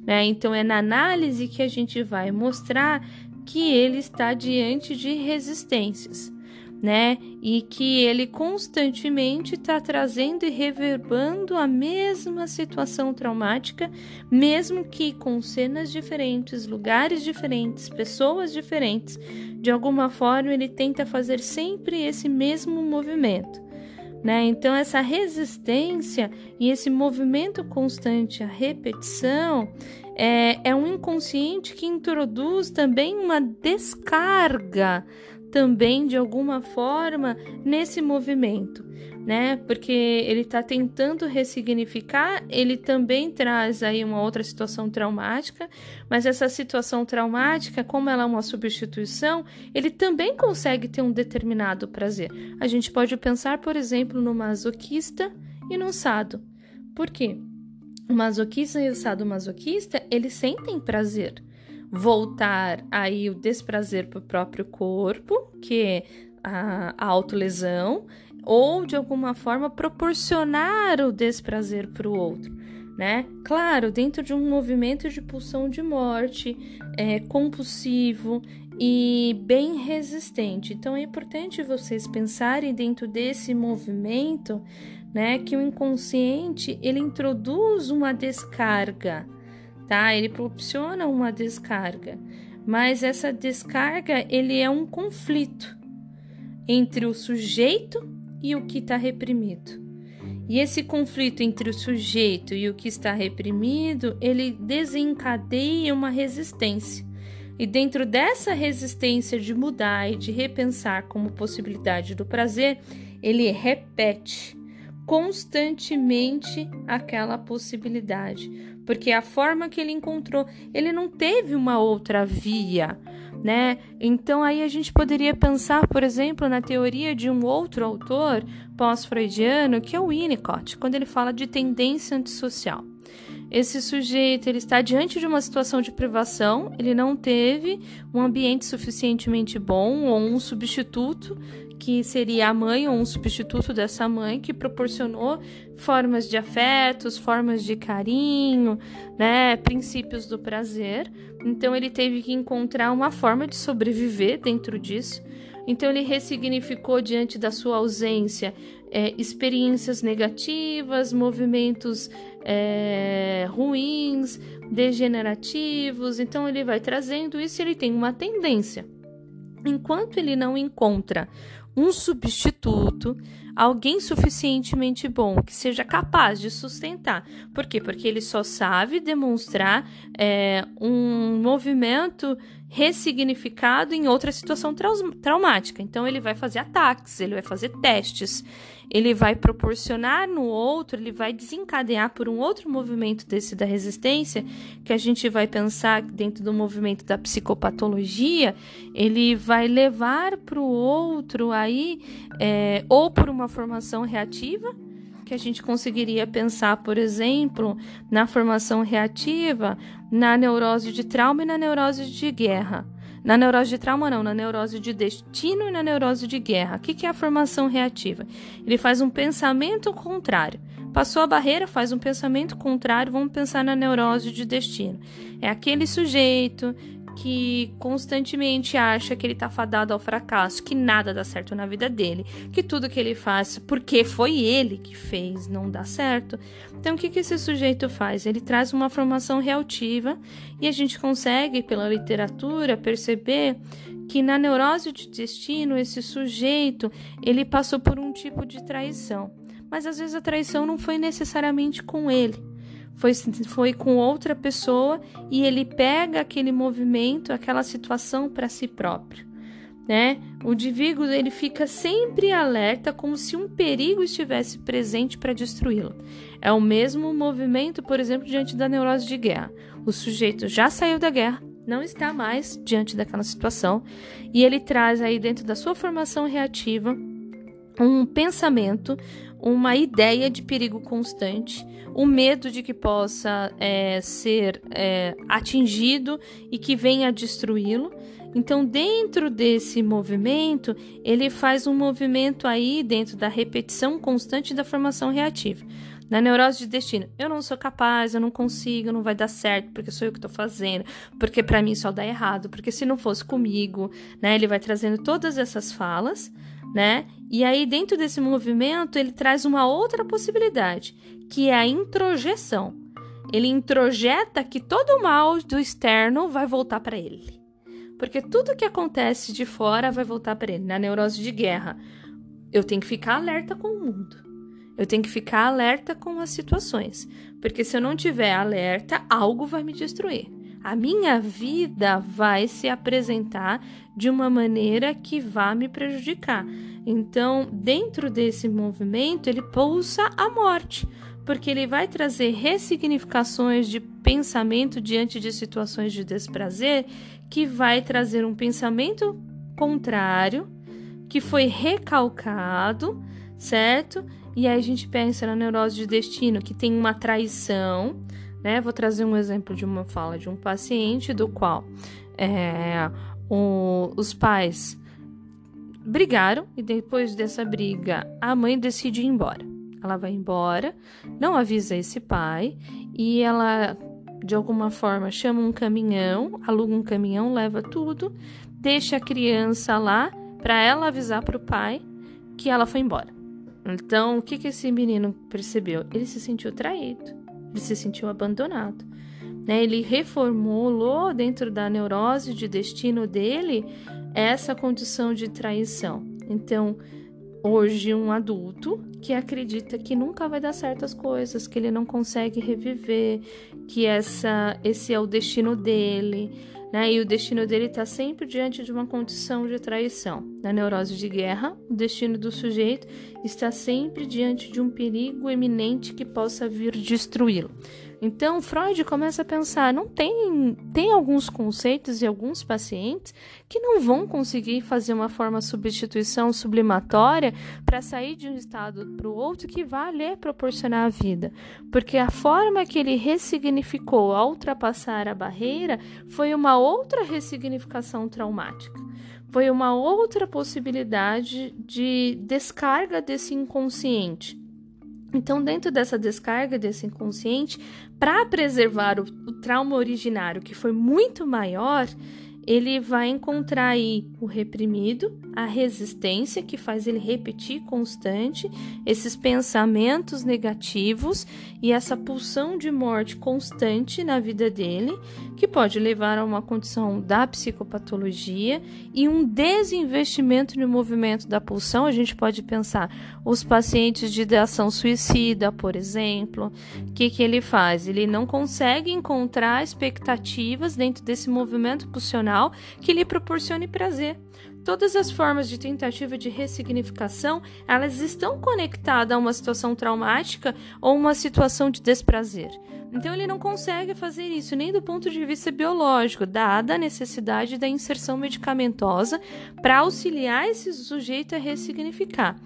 Né? Então é na análise que a gente vai mostrar que ele está diante de resistências né? E que ele constantemente está trazendo e reverbando a mesma situação traumática, mesmo que com cenas diferentes, lugares diferentes, pessoas diferentes. De alguma forma, ele tenta fazer sempre esse mesmo movimento. Né? Então, essa resistência e esse movimento constante, a repetição, é, é um inconsciente que introduz também uma descarga também de alguma forma nesse movimento, né? Porque ele está tentando ressignificar, ele também traz aí uma outra situação traumática, mas essa situação traumática, como ela é uma substituição, ele também consegue ter um determinado prazer. A gente pode pensar, por exemplo, no masoquista e no sado. Por quê? O masoquista e o sadomasoquista, eles sentem prazer voltar aí o desprazer para o próprio corpo, que é a, autolesão, ou de alguma forma proporcionar o desprazer para o outro. Né? Claro, dentro de um movimento de pulsão de morte, é, compulsivo e bem resistente. Então é importante vocês pensarem dentro desse movimento, né, que o inconsciente ele introduz uma descarga tá? Ele proporciona uma descarga, mas essa descarga ele é um conflito entre o sujeito e o que está reprimido. E esse conflito entre o sujeito e o que está reprimido, ele desencadeia uma resistência. E dentro dessa resistência de mudar e de repensar como possibilidade do prazer, ele repete constantemente aquela possibilidade, porque a forma que ele encontrou, ele não teve uma outra via, né? Então aí a gente poderia pensar, por exemplo, na teoria de um outro autor pós-freudiano, que é o Winnicott, quando ele fala de tendência antissocial. Esse sujeito ele está diante de uma situação de privação, ele não teve um ambiente suficientemente bom ou um substituto que seria a mãe ou um substituto dessa mãe que proporcionou formas de afetos, formas de carinho, né, princípios do prazer. Então ele teve que encontrar uma forma de sobreviver dentro disso. Então ele ressignificou diante da sua ausência é, experiências negativas, movimentos é, ruins, degenerativos. Então ele vai trazendo isso. Ele tem uma tendência. Enquanto ele não encontra um substituto, alguém suficientemente bom que seja capaz de sustentar. Por quê? Porque ele só sabe demonstrar é, um movimento ressignificado em outra situação traumática. Então, ele vai fazer ataques, ele vai fazer testes, ele vai proporcionar no outro, ele vai desencadear por um outro movimento desse da resistência, que a gente vai pensar dentro do movimento da psicopatologia, ele vai levar para o outro aí, é, ou por uma formação reativa, que a gente conseguiria pensar, por exemplo, na formação reativa, na neurose de trauma e na neurose de guerra. Na neurose de trauma, não, na neurose de destino e na neurose de guerra. O que é a formação reativa? Ele faz um pensamento contrário. Passou a barreira, faz um pensamento contrário, vamos pensar na neurose de destino. É aquele sujeito que constantemente acha que ele está fadado ao fracasso, que nada dá certo na vida dele, que tudo que ele faz, porque foi ele que fez, não dá certo. Então, o que, que esse sujeito faz? Ele traz uma formação reativa e a gente consegue, pela literatura, perceber que na neurose de destino, esse sujeito, ele passou por um tipo de traição. Mas às vezes a traição não foi necessariamente com ele foi, foi com outra pessoa e ele pega aquele movimento, aquela situação para si próprio. Né? O indivíduo ele fica sempre alerta, como se um perigo estivesse presente para destruí-lo. É o mesmo movimento, por exemplo, diante da neurose de guerra. O sujeito já saiu da guerra, não está mais diante daquela situação e ele traz aí dentro da sua formação reativa um pensamento, uma ideia de perigo constante, o medo de que possa é, ser é, atingido e que venha destruí-lo. Então, dentro desse movimento, ele faz um movimento aí dentro da repetição constante da formação reativa. Na neurose de destino, eu não sou capaz, eu não consigo, não vai dar certo, porque sou eu que estou fazendo, porque para mim só dá errado, porque se não fosse comigo, né? Ele vai trazendo todas essas falas né? E aí, dentro desse movimento, ele traz uma outra possibilidade, que é a introjeção. Ele introjeta que todo o mal do externo vai voltar para ele. Porque tudo que acontece de fora vai voltar para ele. Na neurose de guerra, eu tenho que ficar alerta com o mundo. Eu tenho que ficar alerta com as situações. Porque se eu não tiver alerta, algo vai me destruir a minha vida vai se apresentar de uma maneira que vá me prejudicar. Então, dentro desse movimento, ele pulsa a morte, porque ele vai trazer ressignificações de pensamento diante de situações de desprazer, que vai trazer um pensamento contrário, que foi recalcado, certo? E aí a gente pensa na neurose de destino, que tem uma traição, né? Vou trazer um exemplo de uma fala de um paciente do qual é, o, os pais brigaram e depois dessa briga a mãe decide ir embora. Ela vai embora, não avisa esse pai e ela de alguma forma chama um caminhão, aluga um caminhão, leva tudo, deixa a criança lá para ela avisar para o pai que ela foi embora. Então, o que, que esse menino percebeu? Ele se sentiu traído se sentiu abandonado. Né? Ele reformulou dentro da neurose de destino dele essa condição de traição. Então, hoje, um adulto que acredita que nunca vai dar certo as coisas, que ele não consegue reviver, que essa, esse é o destino dele, né? E o destino dele está sempre diante de uma condição de traição. Na neurose de guerra, o destino do sujeito está sempre diante de um perigo eminente que possa vir destruí-lo. Então, Freud começa a pensar, não tem tem alguns conceitos e alguns pacientes que não vão conseguir fazer uma forma substituição sublimatória para sair de um estado para o outro que vá lhe proporcionar a vida, porque a forma que ele ressignificou ao ultrapassar a barreira foi uma outra ressignificação traumática. Foi uma outra possibilidade de descarga desse inconsciente. Então, dentro dessa descarga desse inconsciente, para preservar o, o, trauma originário, que foi muito maior, ele vai encontrar aí o reprimido, a resistência que faz ele repetir constante esses pensamentos negativos e essa pulsão de morte constante na vida dele, que pode levar a uma condição da psicopatologia e um desinvestimento no movimento da pulsão. A gente pode pensar os pacientes de ideação suicida, por exemplo, o que, que ele faz? Ele não consegue encontrar expectativas dentro desse movimento pulsional que lhe proporcione prazer. Todas as formas de tentativa de ressignificação, elas estão conectadas a uma situação traumática ou uma situação de desprazer. Então ele não consegue fazer isso nem do ponto de vista biológico, dada a necessidade da inserção medicamentosa para auxiliar esse sujeito a ressignificar.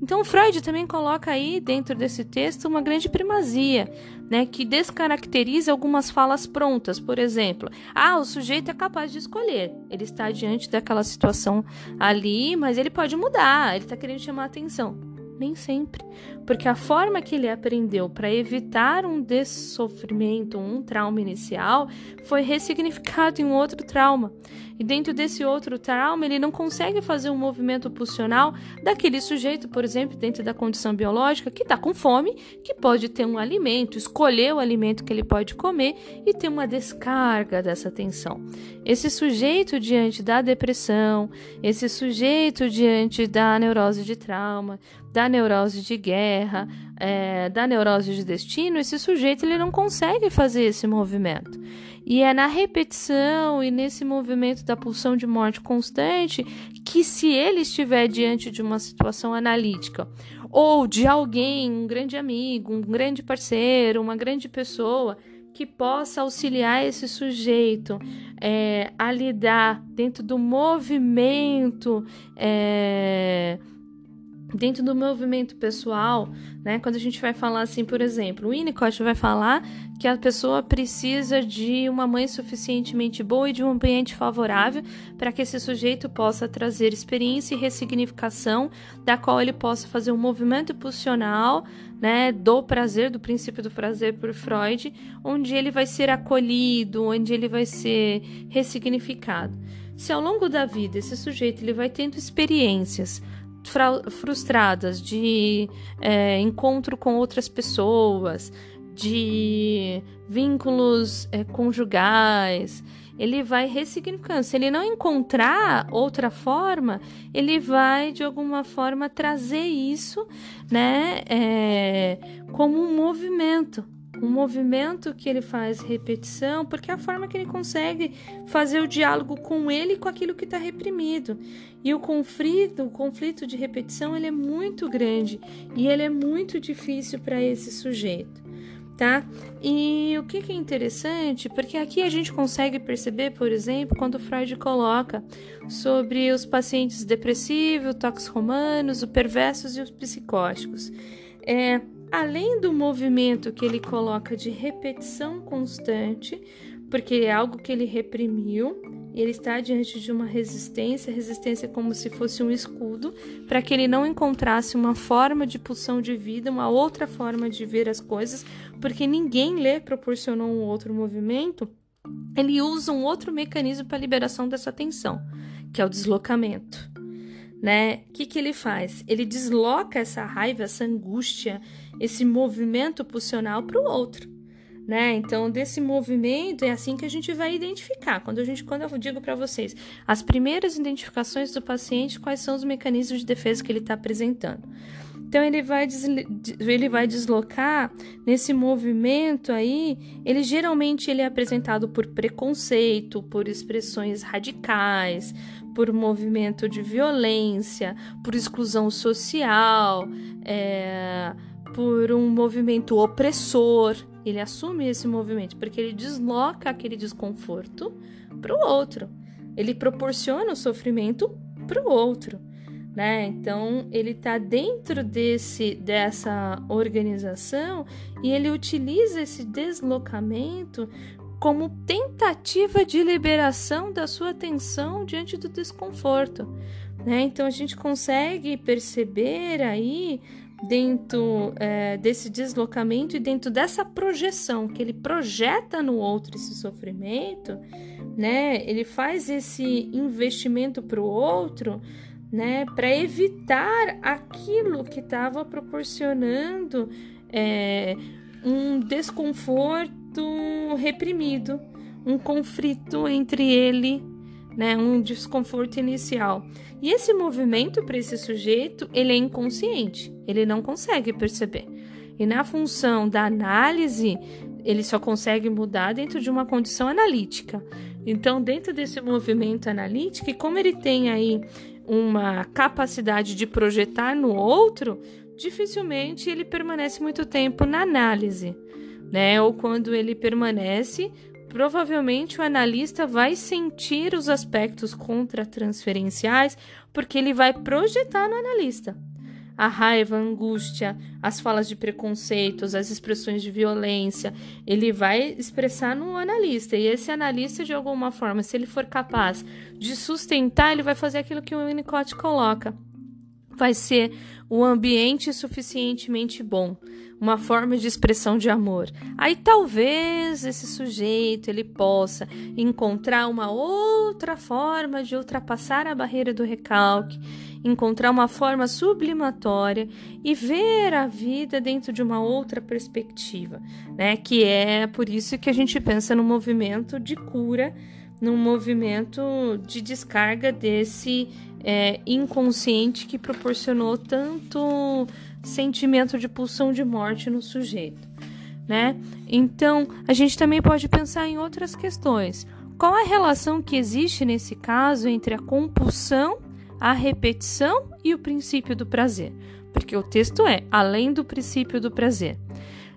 Então Freud também coloca aí dentro desse texto uma grande primazia, né, que descaracteriza algumas falas prontas, por exemplo, ah, o sujeito é capaz de escolher, ele está diante daquela situação ali, mas ele pode mudar, ele está querendo chamar atenção. Nem sempre, porque a forma que ele aprendeu para evitar um dessofrimento, um trauma inicial, foi ressignificado em um outro trauma. E dentro desse outro trauma, ele não consegue fazer um movimento pulsional daquele sujeito, por exemplo, dentro da condição biológica, que está com fome, que pode ter um alimento, escolher o alimento que ele pode comer e ter uma descarga dessa tensão. Esse sujeito diante da depressão, esse sujeito diante da neurose de trauma, da neurose de guerra, é, da neurose de destino, esse sujeito ele não consegue fazer esse movimento. E é na repetição e nesse movimento da pulsão de morte constante que, se ele estiver diante de uma situação analítica ou de alguém, um grande amigo, um grande parceiro, uma grande pessoa que possa auxiliar esse sujeito é, a lidar dentro do movimento. É, dentro do movimento pessoal, né? Quando a gente vai falar assim, por exemplo, o Winnicott vai falar que a pessoa precisa de uma mãe suficientemente boa e de um ambiente favorável para que esse sujeito possa trazer experiência e ressignificação, da qual ele possa fazer um movimento pulsional, né, do prazer, do princípio do prazer por Freud, onde ele vai ser acolhido, onde ele vai ser ressignificado. Se ao longo da vida esse sujeito ele vai tendo experiências frustradas de é, encontro com outras pessoas, de vínculos é, conjugais, ele vai ressignificando. Se ele não encontrar outra forma, ele vai de alguma forma trazer isso, né, é, como um movimento, um movimento que ele faz repetição, porque é a forma que ele consegue fazer o diálogo com ele e com aquilo que está reprimido. E o conflito, o conflito de repetição, ele é muito grande e ele é muito difícil para esse sujeito, tá? E o que, que é interessante, porque aqui a gente consegue perceber, por exemplo, quando Freud coloca sobre os pacientes depressivos, toxicromanos, os perversos e os psicóticos. É, além do movimento que ele coloca de repetição constante, porque é algo que ele reprimiu, ele está diante de uma resistência, resistência como se fosse um escudo, para que ele não encontrasse uma forma de pulsão de vida, uma outra forma de ver as coisas, porque ninguém lhe proporcionou um outro movimento. Ele usa um outro mecanismo para a liberação dessa tensão, que é o deslocamento. Né? O que, que ele faz? Ele desloca essa raiva, essa angústia, esse movimento pulsional para o outro. Né? Então, desse movimento é assim que a gente vai identificar. Quando a gente, quando eu digo para vocês, as primeiras identificações do paciente, quais são os mecanismos de defesa que ele está apresentando. Então ele vai, ele vai deslocar nesse movimento aí, ele geralmente ele é apresentado por preconceito, por expressões radicais, por movimento de violência, por exclusão social, é, por um movimento opressor. Ele assume esse movimento porque ele desloca aquele desconforto para o outro. Ele proporciona o sofrimento para o outro. Né? Então ele está dentro desse dessa organização e ele utiliza esse deslocamento como tentativa de liberação da sua atenção diante do desconforto. Né? Então a gente consegue perceber aí dentro é, desse deslocamento e dentro dessa projeção que ele projeta no outro esse sofrimento, né? Ele faz esse investimento para o outro, né? Para evitar aquilo que estava proporcionando é, um desconforto reprimido, um conflito entre ele, né? Um desconforto inicial. E esse movimento para esse sujeito, ele é inconsciente, ele não consegue perceber. E na função da análise, ele só consegue mudar dentro de uma condição analítica. Então, dentro desse movimento analítico, e como ele tem aí uma capacidade de projetar no outro, dificilmente ele permanece muito tempo na análise, né? Ou quando ele permanece, provavelmente o analista vai sentir os aspectos contratransferenciais, porque ele vai projetar no analista a raiva, a angústia, as falas de preconceitos, as expressões de violência, ele vai expressar no analista. E esse analista, de alguma forma, se ele for capaz de sustentar, ele vai fazer aquilo que o Winnicott coloca. Vai ser o ambiente suficientemente bom, uma forma de expressão de amor. Aí talvez esse sujeito ele possa encontrar uma outra forma de ultrapassar a barreira do recalque encontrar uma forma sublimatória e ver a vida dentro de uma outra perspectiva, né? Que é por isso que a gente pensa no movimento de cura, num movimento de descarga desse é, inconsciente que proporcionou tanto sentimento de pulsão de morte no sujeito, né? Então, a gente também pode pensar em outras questões. Qual a relação que existe nesse caso entre a compulsão a repetição e o princípio do prazer, porque o texto é além do princípio do prazer.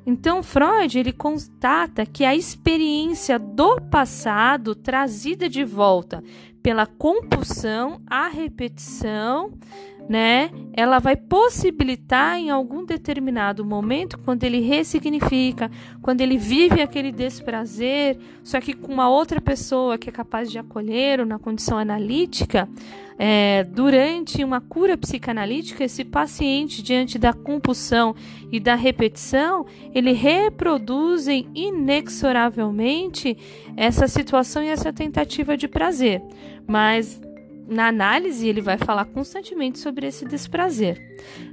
Então Freud ele constata que a experiência do passado trazida de volta pela compulsão, a repetição, né? Ela vai possibilitar em algum determinado momento, quando ele ressignifica, quando ele vive aquele desprazer, só que com uma outra pessoa que é capaz de acolher ou na condição analítica, é, durante uma cura psicanalítica, esse paciente, diante da compulsão e da repetição, ele reproduzem inexoravelmente essa situação e essa tentativa de prazer. Mas na análise ele vai falar constantemente sobre esse desprazer.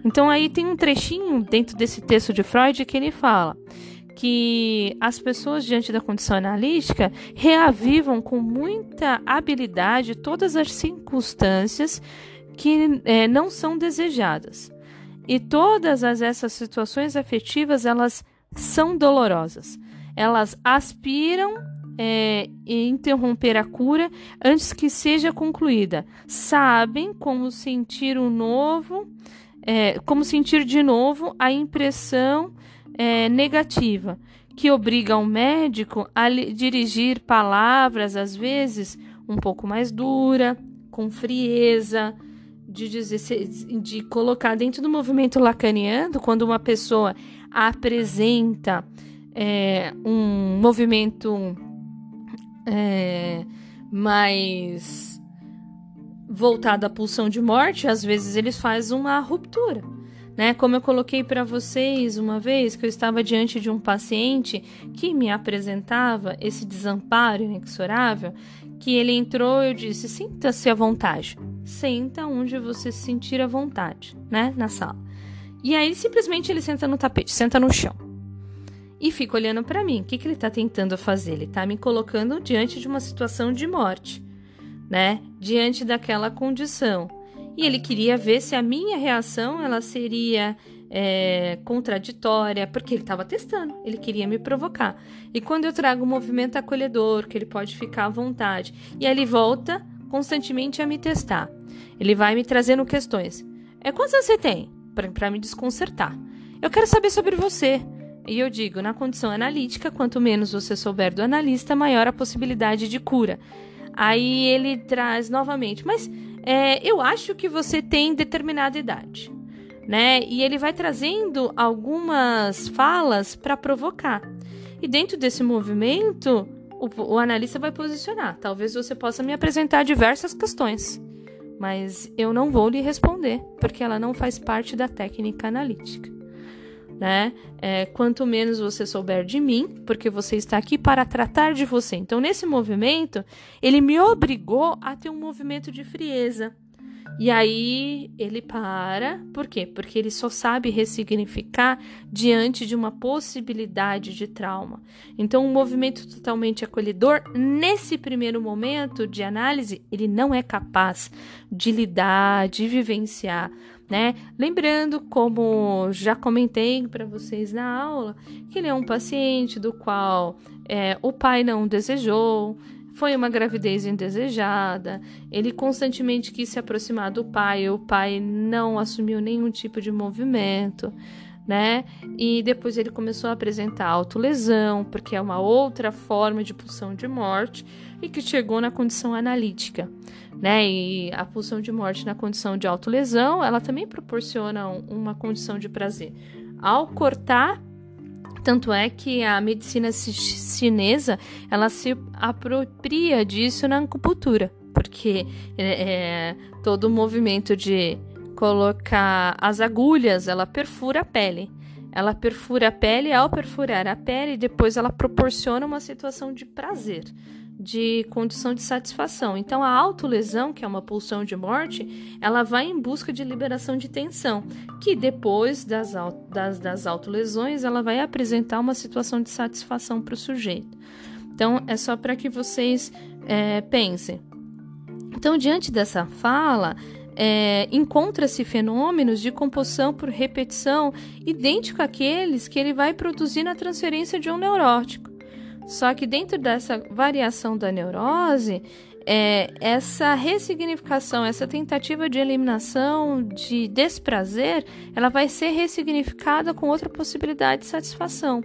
Então aí tem um trechinho dentro desse texto de Freud que ele fala que as pessoas, diante da condição analítica, reavivam com muita habilidade todas as circunstâncias que é, não são desejadas. E todas as, essas situações afetivas, elas são dolorosas. Elas aspiram é, interromper a cura antes que seja concluída. Sabem como sentir o novo, é, como sentir de novo a impressão é, negativa, que obriga o médico a dirigir palavras, às vezes, um pouco mais dura, com frieza, de, dizer, de colocar dentro do movimento lacaniano, quando uma pessoa apresenta é, um movimento é, mais voltado à pulsão de morte, às vezes eles fazem uma ruptura. Né? Como eu coloquei para vocês uma vez que eu estava diante de um paciente que me apresentava esse desamparo inexorável, que ele entrou, eu disse: "Sinta-se à vontade. Senta onde você se sentir à vontade, né, na sala". E aí simplesmente ele senta no tapete, senta no chão. E fica olhando para mim. O que, que ele está tentando fazer? Ele está me colocando diante de uma situação de morte, né? Diante daquela condição e ele queria ver se a minha reação ela seria é, contraditória, porque ele estava testando, ele queria me provocar. E quando eu trago um movimento acolhedor, que ele pode ficar à vontade, e aí ele volta constantemente a me testar. Ele vai me trazendo questões. É quantos anos você tem? Para me desconcertar. Eu quero saber sobre você. E eu digo, na condição analítica, quanto menos você souber do analista, maior a possibilidade de cura. Aí ele traz novamente, mas é, eu acho que você tem determinada idade, né? E ele vai trazendo algumas falas para provocar. E dentro desse movimento, o, o analista vai posicionar. Talvez você possa me apresentar diversas questões, mas eu não vou lhe responder, porque ela não faz parte da técnica analítica. Né? É, quanto menos você souber de mim, porque você está aqui para tratar de você. Então, nesse movimento, ele me obrigou a ter um movimento de frieza. E aí ele para, por quê? Porque ele só sabe ressignificar diante de uma possibilidade de trauma. Então, um movimento totalmente acolhedor, nesse primeiro momento de análise, ele não é capaz de lidar, de vivenciar né? Lembrando, como já comentei para vocês na aula, que ele é um paciente do qual é, o pai não desejou, foi uma gravidez indesejada, ele constantemente quis se aproximar do pai, o pai não assumiu nenhum tipo de movimento, né? E depois ele começou a apresentar autolesão, porque é uma outra forma de pulsão de morte, e que chegou na condição analítica né? E a pulsão de morte na condição de autolesão, ela também proporciona uma condição de prazer. Ao cortar, tanto é que a medicina chinesa, ela se apropria disso na acupuntura, porque é, é, todo o movimento de colocar as agulhas, ela perfura a pele. Ela perfura a pele, ao perfurar a pele, depois ela proporciona uma situação de prazer de condição de satisfação. Então, a autolesão, que é uma pulsão de morte, ela vai em busca de liberação de tensão, que depois das, das, das autolesões, ela vai apresentar uma situação de satisfação para o sujeito. Então, é só para que vocês é, pensem. Então, diante dessa fala, é, encontra-se fenômenos de composição por repetição idêntico àqueles que ele vai produzir na transferência de um neurótico. Só que dentro dessa variação da neurose, é, essa ressignificação, essa tentativa de eliminação de desprazer, ela vai ser ressignificada com outra possibilidade de satisfação.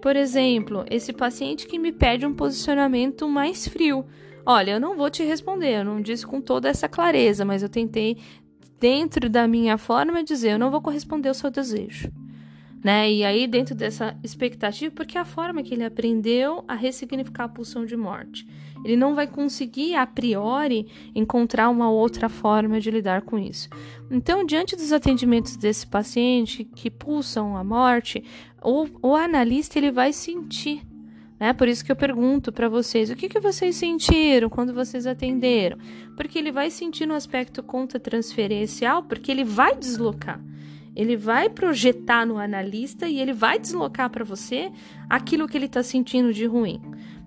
Por exemplo, esse paciente que me pede um posicionamento mais frio. Olha, eu não vou te responder, eu não disse com toda essa clareza, mas eu tentei, dentro da minha forma, dizer: eu não vou corresponder ao seu desejo né? E aí, dentro dessa expectativa, porque é a forma que ele aprendeu a ressignificar a pulsão de morte. Ele não vai conseguir, a priori, encontrar uma outra forma de lidar com isso. Então, diante dos atendimentos desse paciente que pulsam a morte, o, o analista ele vai sentir. Né? Por isso que eu pergunto para vocês, o que, que vocês sentiram quando vocês atenderam? Porque ele vai sentir no aspecto conta transferencial, porque ele vai deslocar. Ele vai projetar no analista e ele vai deslocar para você aquilo que ele está sentindo de ruim.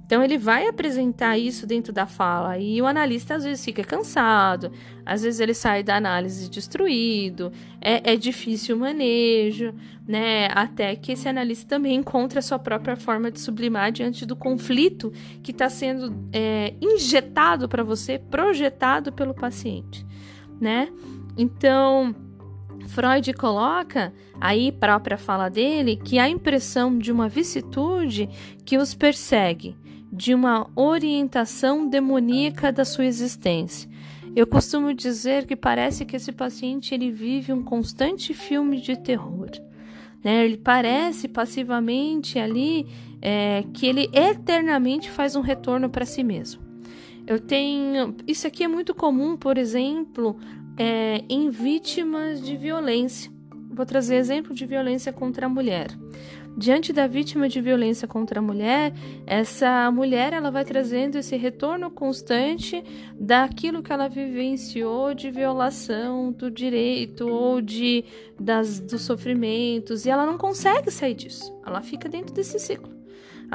Então ele vai apresentar isso dentro da fala e o analista às vezes fica cansado, às vezes ele sai da análise destruído, é, é difícil o manejo, né? Até que esse analista também encontre a sua própria forma de sublimar diante do conflito que está sendo é, injetado para você, projetado pelo paciente, né? Então Freud coloca aí própria fala dele que a impressão de uma vicissitude que os persegue, de uma orientação demoníaca da sua existência. Eu costumo dizer que parece que esse paciente ele vive um constante filme de terror. Né? Ele parece passivamente ali é, que ele eternamente faz um retorno para si mesmo. Eu tenho. Isso aqui é muito comum, por exemplo, é, em vítimas de violência. Vou trazer exemplo de violência contra a mulher. Diante da vítima de violência contra a mulher, essa mulher ela vai trazendo esse retorno constante daquilo que ela vivenciou de violação do direito ou de das, dos sofrimentos e ela não consegue sair disso. Ela fica dentro desse ciclo.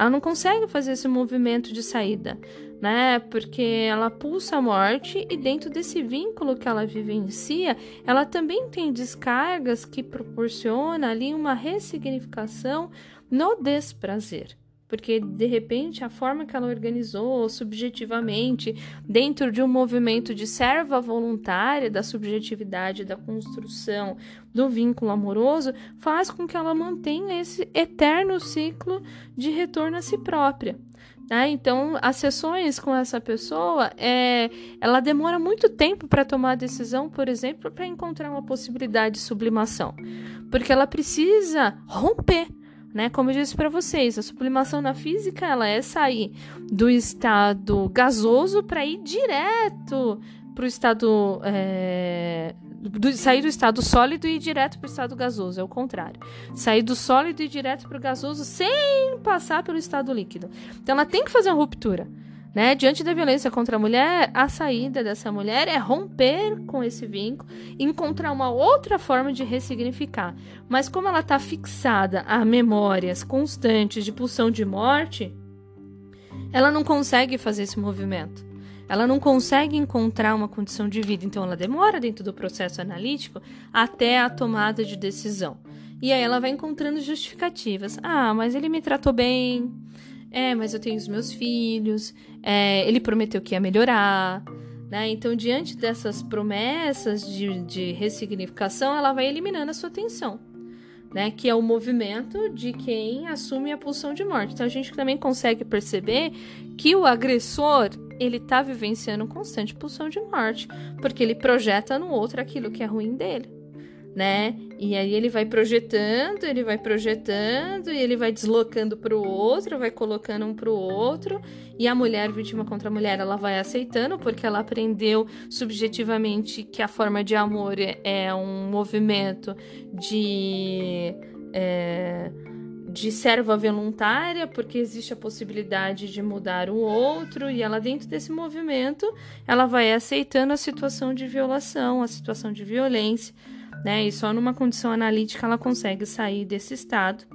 Ela não consegue fazer esse movimento de saída né? Porque ela pulsa a morte e dentro desse vínculo que ela vivencia, ela também tem descargas que proporciona ali uma ressignificação no desprazer. Porque de repente a forma que ela organizou subjetivamente, dentro de um movimento de serva voluntária da subjetividade, da construção do vínculo amoroso, faz com que ela mantenha esse eterno ciclo de retorno a si própria. Né? Então, as sessões com essa pessoa, é, ela demora muito tempo para tomar a decisão, por exemplo, para encontrar uma possibilidade de sublimação, porque ela precisa romper. Né? Como eu disse para vocês, a sublimação na física ela é sair do estado gasoso para ir direto para o estado. É, do, sair do estado sólido e ir direto para o estado gasoso, é o contrário. Sair do sólido e ir direto para o gasoso sem passar pelo estado líquido. Então ela tem que fazer uma ruptura. Né? Diante da violência contra a mulher, a saída dessa mulher é romper com esse vínculo encontrar uma outra forma de ressignificar. Mas como ela está fixada a memórias constantes de pulsão de morte, ela não consegue fazer esse movimento. Ela não consegue encontrar uma condição de vida, então ela demora dentro do processo analítico até a tomada de decisão. E aí ela vai encontrando justificativas. Ah, mas ele me tratou bem. É, mas eu tenho os meus filhos. É, ele prometeu que ia melhorar. Né? Então, diante dessas promessas de, de ressignificação, ela vai eliminando a sua atenção né, que é o movimento de quem assume a pulsão de morte. Então a gente também consegue perceber que o agressor ele está vivenciando constante pulsão de morte, porque ele projeta no outro aquilo que é ruim dele né? E aí ele vai projetando, ele vai projetando e ele vai deslocando para o outro, vai colocando um para o outro. E a mulher vítima contra a mulher, ela vai aceitando porque ela aprendeu subjetivamente que a forma de amor é um movimento de é, de serva voluntária, porque existe a possibilidade de mudar o outro, e ela, dentro desse movimento, ela vai aceitando a situação de violação, a situação de violência né? E só numa condição analítica ela consegue sair desse estado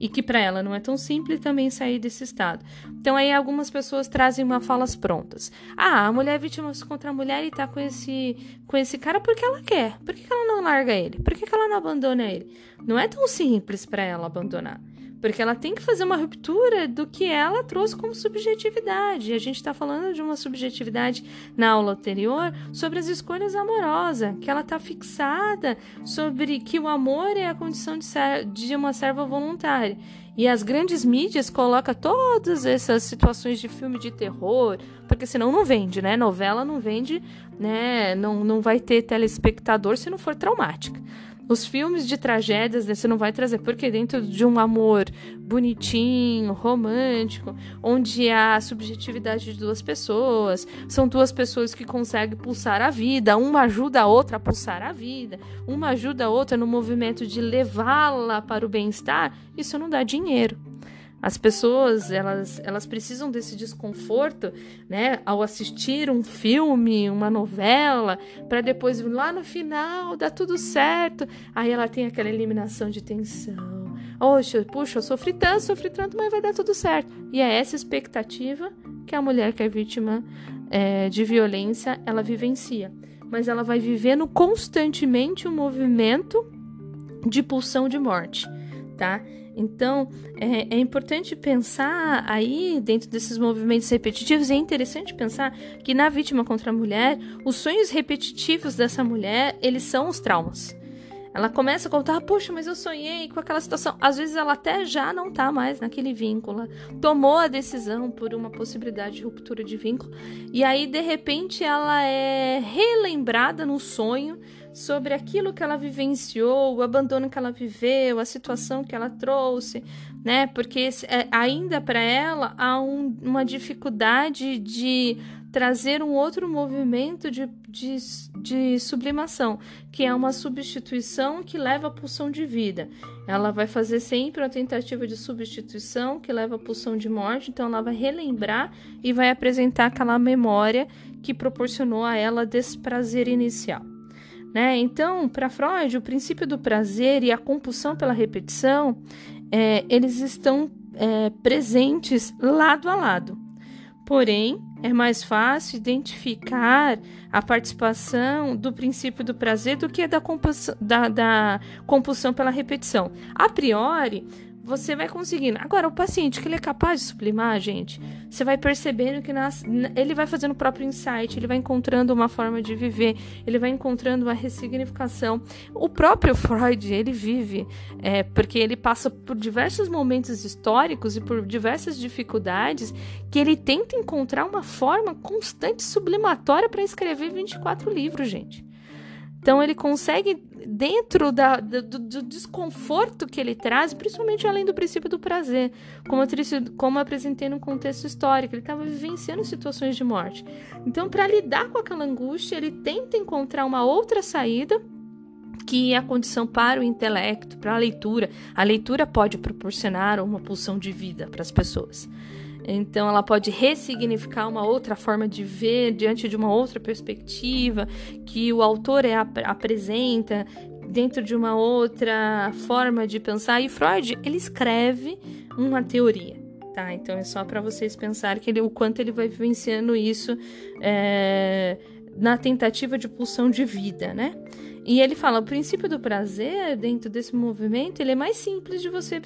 e que para ela não é tão simples também sair desse estado. Então aí algumas pessoas trazem uma falas prontas. Ah, a mulher é vítima contra a mulher e tá com esse com esse cara porque ela quer. Por que, que ela não larga ele? Por que, que ela não abandona ele? Não é tão simples para ela abandonar. Porque ela tem que fazer uma ruptura do que ela trouxe como subjetividade. E a gente está falando de uma subjetividade na aula anterior sobre as escolhas amorosas, que ela está fixada sobre que o amor é a condição de, ser, de uma serva voluntária. E as grandes mídias colocam todas essas situações de filme de terror, porque senão não vende, né? Novela não vende, né? Não, não vai ter telespectador se não for traumática. Os filmes de tragédias né, você não vai trazer, porque dentro de um amor bonitinho, romântico, onde há subjetividade de duas pessoas, são duas pessoas que conseguem pulsar a vida, uma ajuda a outra a pulsar a vida, uma ajuda a outra no movimento de levá-la para o bem-estar, isso não dá dinheiro. As pessoas, elas, elas precisam desse desconforto, né, ao assistir um filme, uma novela, para depois lá no final dar tudo certo. Aí ela tem aquela eliminação de tensão. Oxe, puxa, eu sofri tanto, sofri tanto, mas vai dar tudo certo. E é essa expectativa que a mulher que é vítima é, de violência, ela vivencia. Mas ela vai vivendo constantemente um movimento de pulsão de morte, tá? Então, é, é, importante pensar aí, dentro desses movimentos repetitivos, é interessante pensar que na vítima contra a mulher, os sonhos repetitivos dessa mulher, eles são os traumas. Ela começa a contar, poxa, mas eu sonhei com aquela situação. Às vezes ela até já não tá mais naquele vínculo. Tomou a decisão por uma possibilidade de ruptura de vínculo. E aí, de repente, ela é relembrada no sonho sobre aquilo que ela vivenciou, o abandono que ela viveu, a situação que ela trouxe, né? Porque é, ainda para ela há um, uma dificuldade de trazer um outro movimento de, de, de sublimação, que é uma substituição que leva à pulsão de vida. Ela vai fazer sempre uma tentativa de substituição que leva à pulsão de morte, então ela vai relembrar e vai apresentar aquela memória que proporcionou a ela desprazer inicial. Né? Então, para Freud, o princípio do prazer e a compulsão pela repetição, é, eles estão é, presentes lado a lado. Porém, é mais fácil identificar a participação do princípio do prazer do que da compulsão, da, da compulsão pela repetição. A priori, você vai conseguindo. Agora, o paciente que ele é capaz de sublimar, gente, você vai percebendo que nas, ele vai fazendo o próprio insight, ele vai encontrando uma forma de viver, ele vai encontrando uma ressignificação. O próprio Freud, ele vive, é, porque ele passa por diversos momentos históricos e por diversas dificuldades que ele tenta encontrar uma forma constante sublimatória para escrever 24 livros, gente. Então ele consegue, dentro da, do, do, desconforto que ele traz, principalmente além do princípio do prazer, como, como apresentei no contexto histórico, ele estava vivenciando situações de morte. Então, para lidar com aquela angústia, ele tenta encontrar uma outra saída que é a condição para o intelecto, para a leitura. A leitura pode proporcionar uma pulsão de vida para as pessoas. Então, ela pode ressignificar uma outra forma de ver diante de uma outra perspectiva que o autor é, apresenta dentro de uma outra forma de pensar. E Freud ele escreve uma teoria, tá? Então é só para vocês pensarem que ele, o quanto ele vai vivenciando isso é, na tentativa de pulsão de vida, né? E ele fala, o princípio do prazer dentro desse movimento, ele é mais simples de você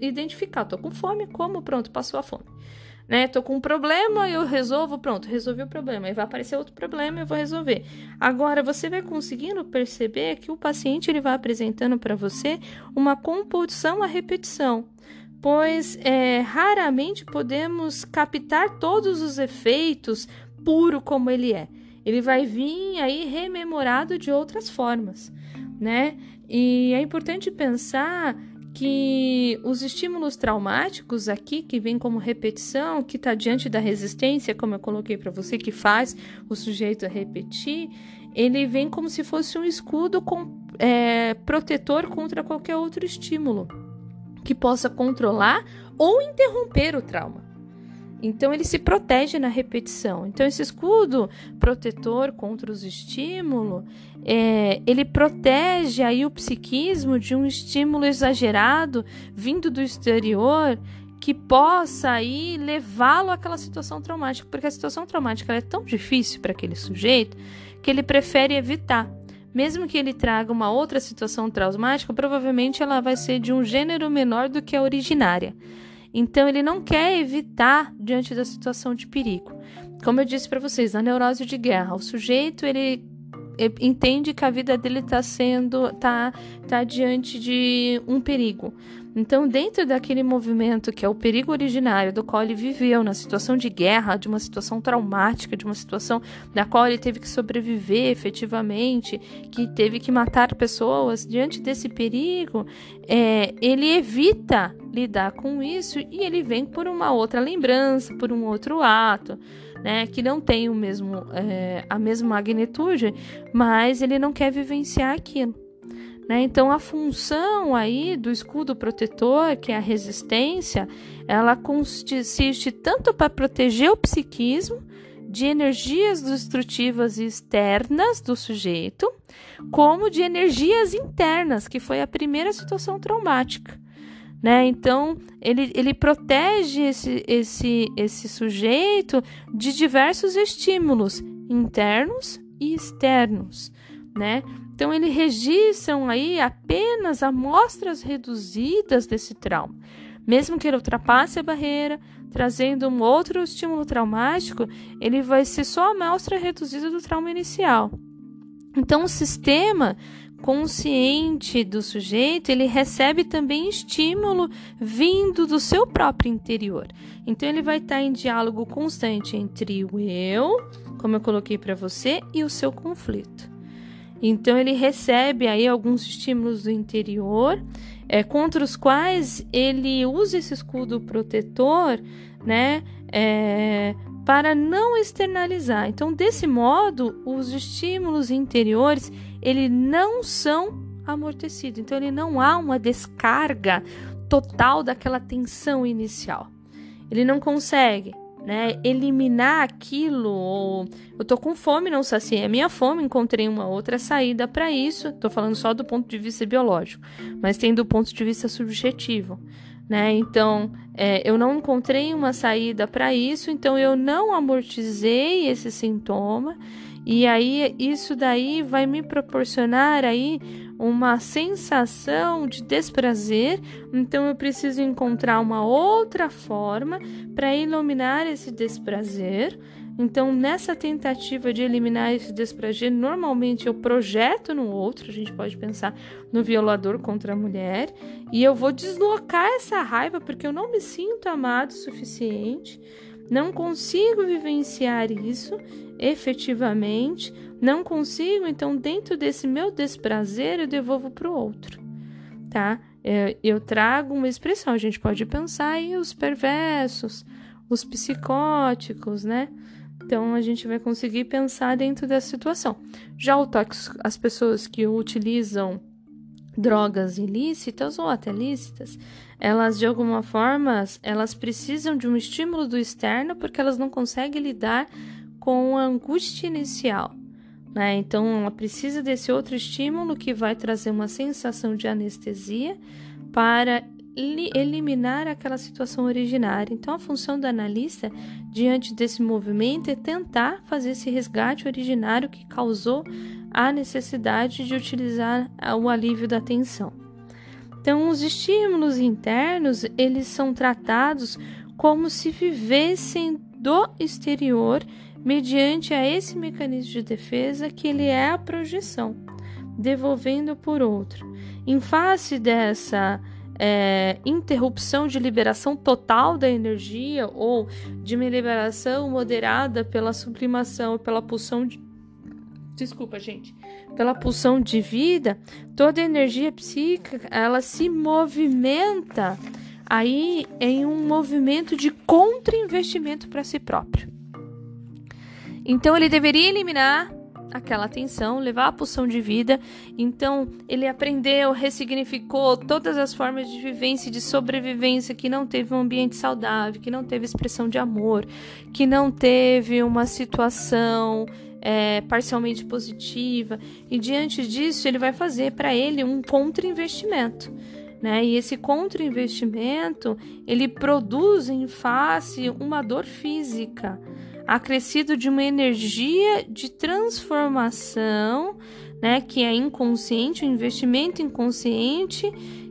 identificar. Tô com fome, como, pronto, passou a fome. Né? Tô com um problema, eu resolvo, pronto, resolvi o problema. Aí vai aparecer outro problema, eu vou resolver. Agora você vai conseguindo perceber que o paciente ele vai apresentando para você uma compulsão à repetição pois é, raramente podemos captar todos os efeitos puro como ele é ele vai vir aí rememorado de outras formas, né? E é importante pensar que os estímulos traumáticos aqui, que vem como repetição, que está diante da resistência, como eu coloquei para você, que faz o sujeito repetir, ele vem como se fosse um escudo com, é, protetor contra qualquer outro estímulo que possa controlar ou interromper o trauma. Então ele se protege na repetição. Então esse escudo protetor contra os estímulos, é, ele protege aí o psiquismo de um estímulo exagerado vindo do exterior que possa aí levá-lo àquela situação traumática, porque a situação traumática é tão difícil para aquele sujeito que ele prefere evitar. Mesmo que ele traga uma outra situação traumática, provavelmente ela vai ser de um gênero menor do que a originária. Então ele não quer evitar diante da situação de perigo. Como eu disse para vocês, a neurose de guerra, o sujeito ele entende que a vida dele está sendo tá tá diante de um perigo. Então, dentro daquele movimento que é o perigo originário do qual ele viveu, na situação de guerra, de uma situação traumática, de uma situação da qual ele teve que sobreviver efetivamente, que teve que matar pessoas, diante desse perigo, é, ele evita lidar com isso e ele vem por uma outra lembrança, por um outro ato. Né, que não tem o mesmo, é, a mesma magnitude, mas ele não quer vivenciar aquilo. Né? Então, a função aí do escudo protetor, que é a resistência, ela consiste tanto para proteger o psiquismo de energias destrutivas externas do sujeito, como de energias internas, que foi a primeira situação traumática. Né? Então, ele, ele protege esse, esse, esse sujeito de diversos estímulos internos e externos. Né? Então, eles registram aí apenas amostras reduzidas desse trauma. Mesmo que ele ultrapasse a barreira, trazendo um outro estímulo traumático, ele vai ser só a amostra reduzida do trauma inicial. Então, o sistema consciente do sujeito, ele recebe também estímulo vindo do seu próprio interior. Então, ele vai estar em diálogo constante entre o eu, como eu coloquei para você, e o seu conflito. Então ele recebe aí alguns estímulos do interior, é, contra os quais ele usa esse escudo protetor, né, é, para não externalizar. Então desse modo, os estímulos interiores ele não são amortecidos. Então ele não há uma descarga total daquela tensão inicial. Ele não consegue né, eliminar aquilo, ou eu tô com fome, não saciei a minha fome, encontrei uma outra saída para isso. Tô falando só do ponto de vista biológico, mas tem do ponto de vista subjetivo, né? Então, é, eu não encontrei uma saída para isso, então eu não amortizei esse sintoma e aí isso daí vai me proporcionar aí uma sensação de desprazer, então eu preciso encontrar uma outra forma para iluminar esse desprazer. Então, nessa tentativa de eliminar esse desprazer, normalmente eu projeto no outro, a gente pode pensar no violador contra a mulher, e eu vou deslocar essa raiva porque eu não me sinto amado o suficiente. Não consigo vivenciar isso efetivamente, não consigo, então dentro desse meu desprazer eu devolvo para o outro, tá? É, eu trago uma expressão, a gente pode pensar aí os perversos, os psicóticos, né? Então a gente vai conseguir pensar dentro dessa situação. Já o tóxico, as pessoas que utilizam drogas ilícitas ou até lícitas, elas de alguma forma elas precisam de um estímulo do externo porque elas não conseguem lidar com a angústia inicial. Né? Então, ela precisa desse outro estímulo que vai trazer uma sensação de anestesia para eliminar aquela situação originária. Então, a função do analista diante desse movimento é tentar fazer esse resgate originário que causou a necessidade de utilizar o alívio da tensão. Então, os estímulos internos, eles são tratados como se vivessem do exterior mediante a esse mecanismo de defesa que ele é a projeção, devolvendo por outro. Em face dessa é, interrupção de liberação total da energia ou de uma liberação moderada pela sublimação, pela pulsão de, desculpa, gente, pela pulsão de vida, toda a energia psíquica ela se movimenta aí em um movimento de contra-investimento para si próprio. Então ele deveria eliminar aquela tensão, levar a pulsão de vida. Então ele aprendeu, ressignificou todas as formas de vivência e de sobrevivência que não teve um ambiente saudável, que não teve expressão de amor, que não teve uma situação é, parcialmente positiva. E diante disso ele vai fazer para ele um contra-investimento. Né? E esse contra-investimento ele produz em face uma dor física acrescido de uma energia de transformação, né, que é inconsciente, um investimento inconsciente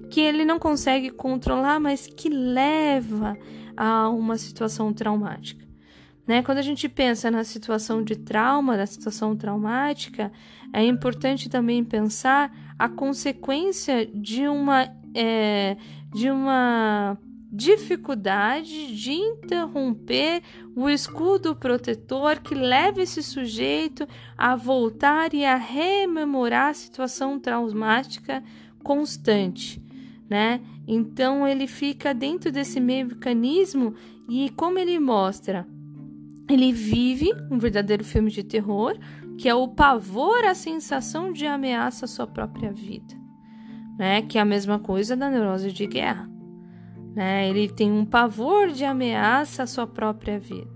que ele não consegue controlar, mas que leva a uma situação traumática. Né? Quando a gente pensa na situação de trauma, na situação traumática, é importante também pensar a consequência de uma, é, de uma dificuldade de interromper o escudo protetor que leva esse sujeito a voltar e a rememorar a situação traumática constante, né? Então ele fica dentro desse mecanismo e como ele mostra, ele vive um verdadeiro filme de terror, que é o pavor, a sensação de ameaça à sua própria vida, né? Que é a mesma coisa da neurose de guerra. Né? Ele tem um pavor de ameaça à sua própria vida.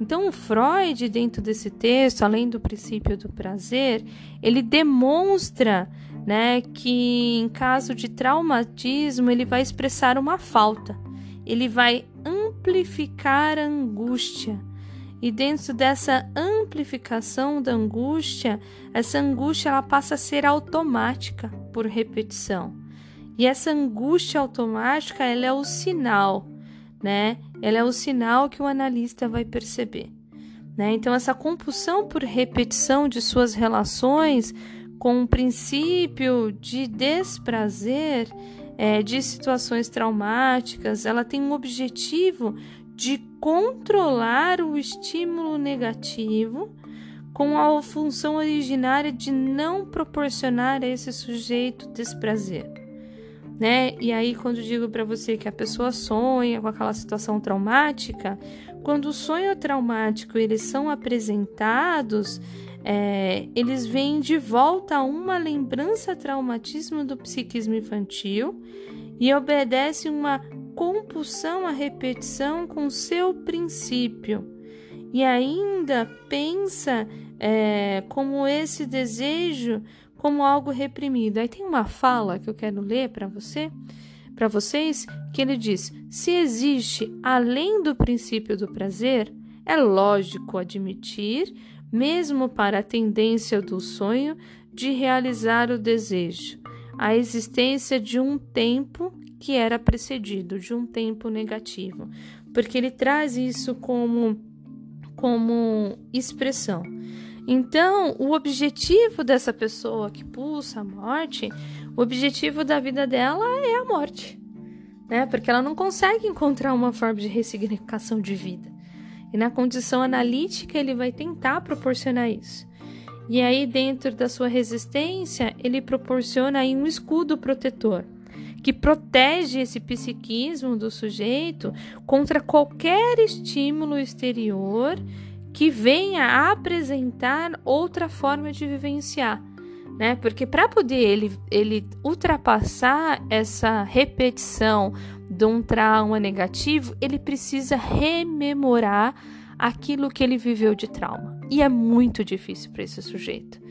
Então, o Freud, dentro desse texto, além do princípio do prazer, ele demonstra né, que em caso de traumatismo ele vai expressar uma falta, ele vai amplificar a angústia. E dentro dessa amplificação da angústia, essa angústia ela passa a ser automática por repetição. E essa angústia automática, ela é o sinal, né? Ela é o sinal que o analista vai perceber. Né? Então, essa compulsão por repetição de suas relações com o princípio de desprazer é, de situações traumáticas, ela tem um objetivo de controlar o estímulo negativo com a função originária de não proporcionar a esse sujeito desprazer né? E aí, quando digo para você que a pessoa sonha com aquela situação traumática, quando o sonho traumático eles são apresentados, é, eles vêm de volta a uma lembrança traumatismo do psiquismo infantil e obedecem uma compulsão à repetição com seu princípio. E ainda pensa é, como esse desejo como algo reprimido. Aí tem uma fala que eu quero ler para você, para vocês, que ele diz: se existe além do princípio do prazer, é lógico admitir, mesmo para a tendência do sonho de realizar o desejo, a existência de um tempo que era precedido, de um tempo negativo, porque ele traz isso como como expressão. Então, o objetivo dessa pessoa que pulsa a morte, o objetivo da vida dela é a morte, né? Porque ela não consegue encontrar uma forma de ressignificação de vida. E na condição analítica, ele vai tentar proporcionar isso. E aí, dentro da sua resistência, ele proporciona aí um escudo protetor que protege esse psiquismo do sujeito contra qualquer estímulo exterior que venha apresentar outra forma de vivenciar. Né? Porque para poder ele, ele ultrapassar essa repetição de um trauma negativo, ele precisa rememorar aquilo que ele viveu de trauma. E é muito difícil para esse sujeito.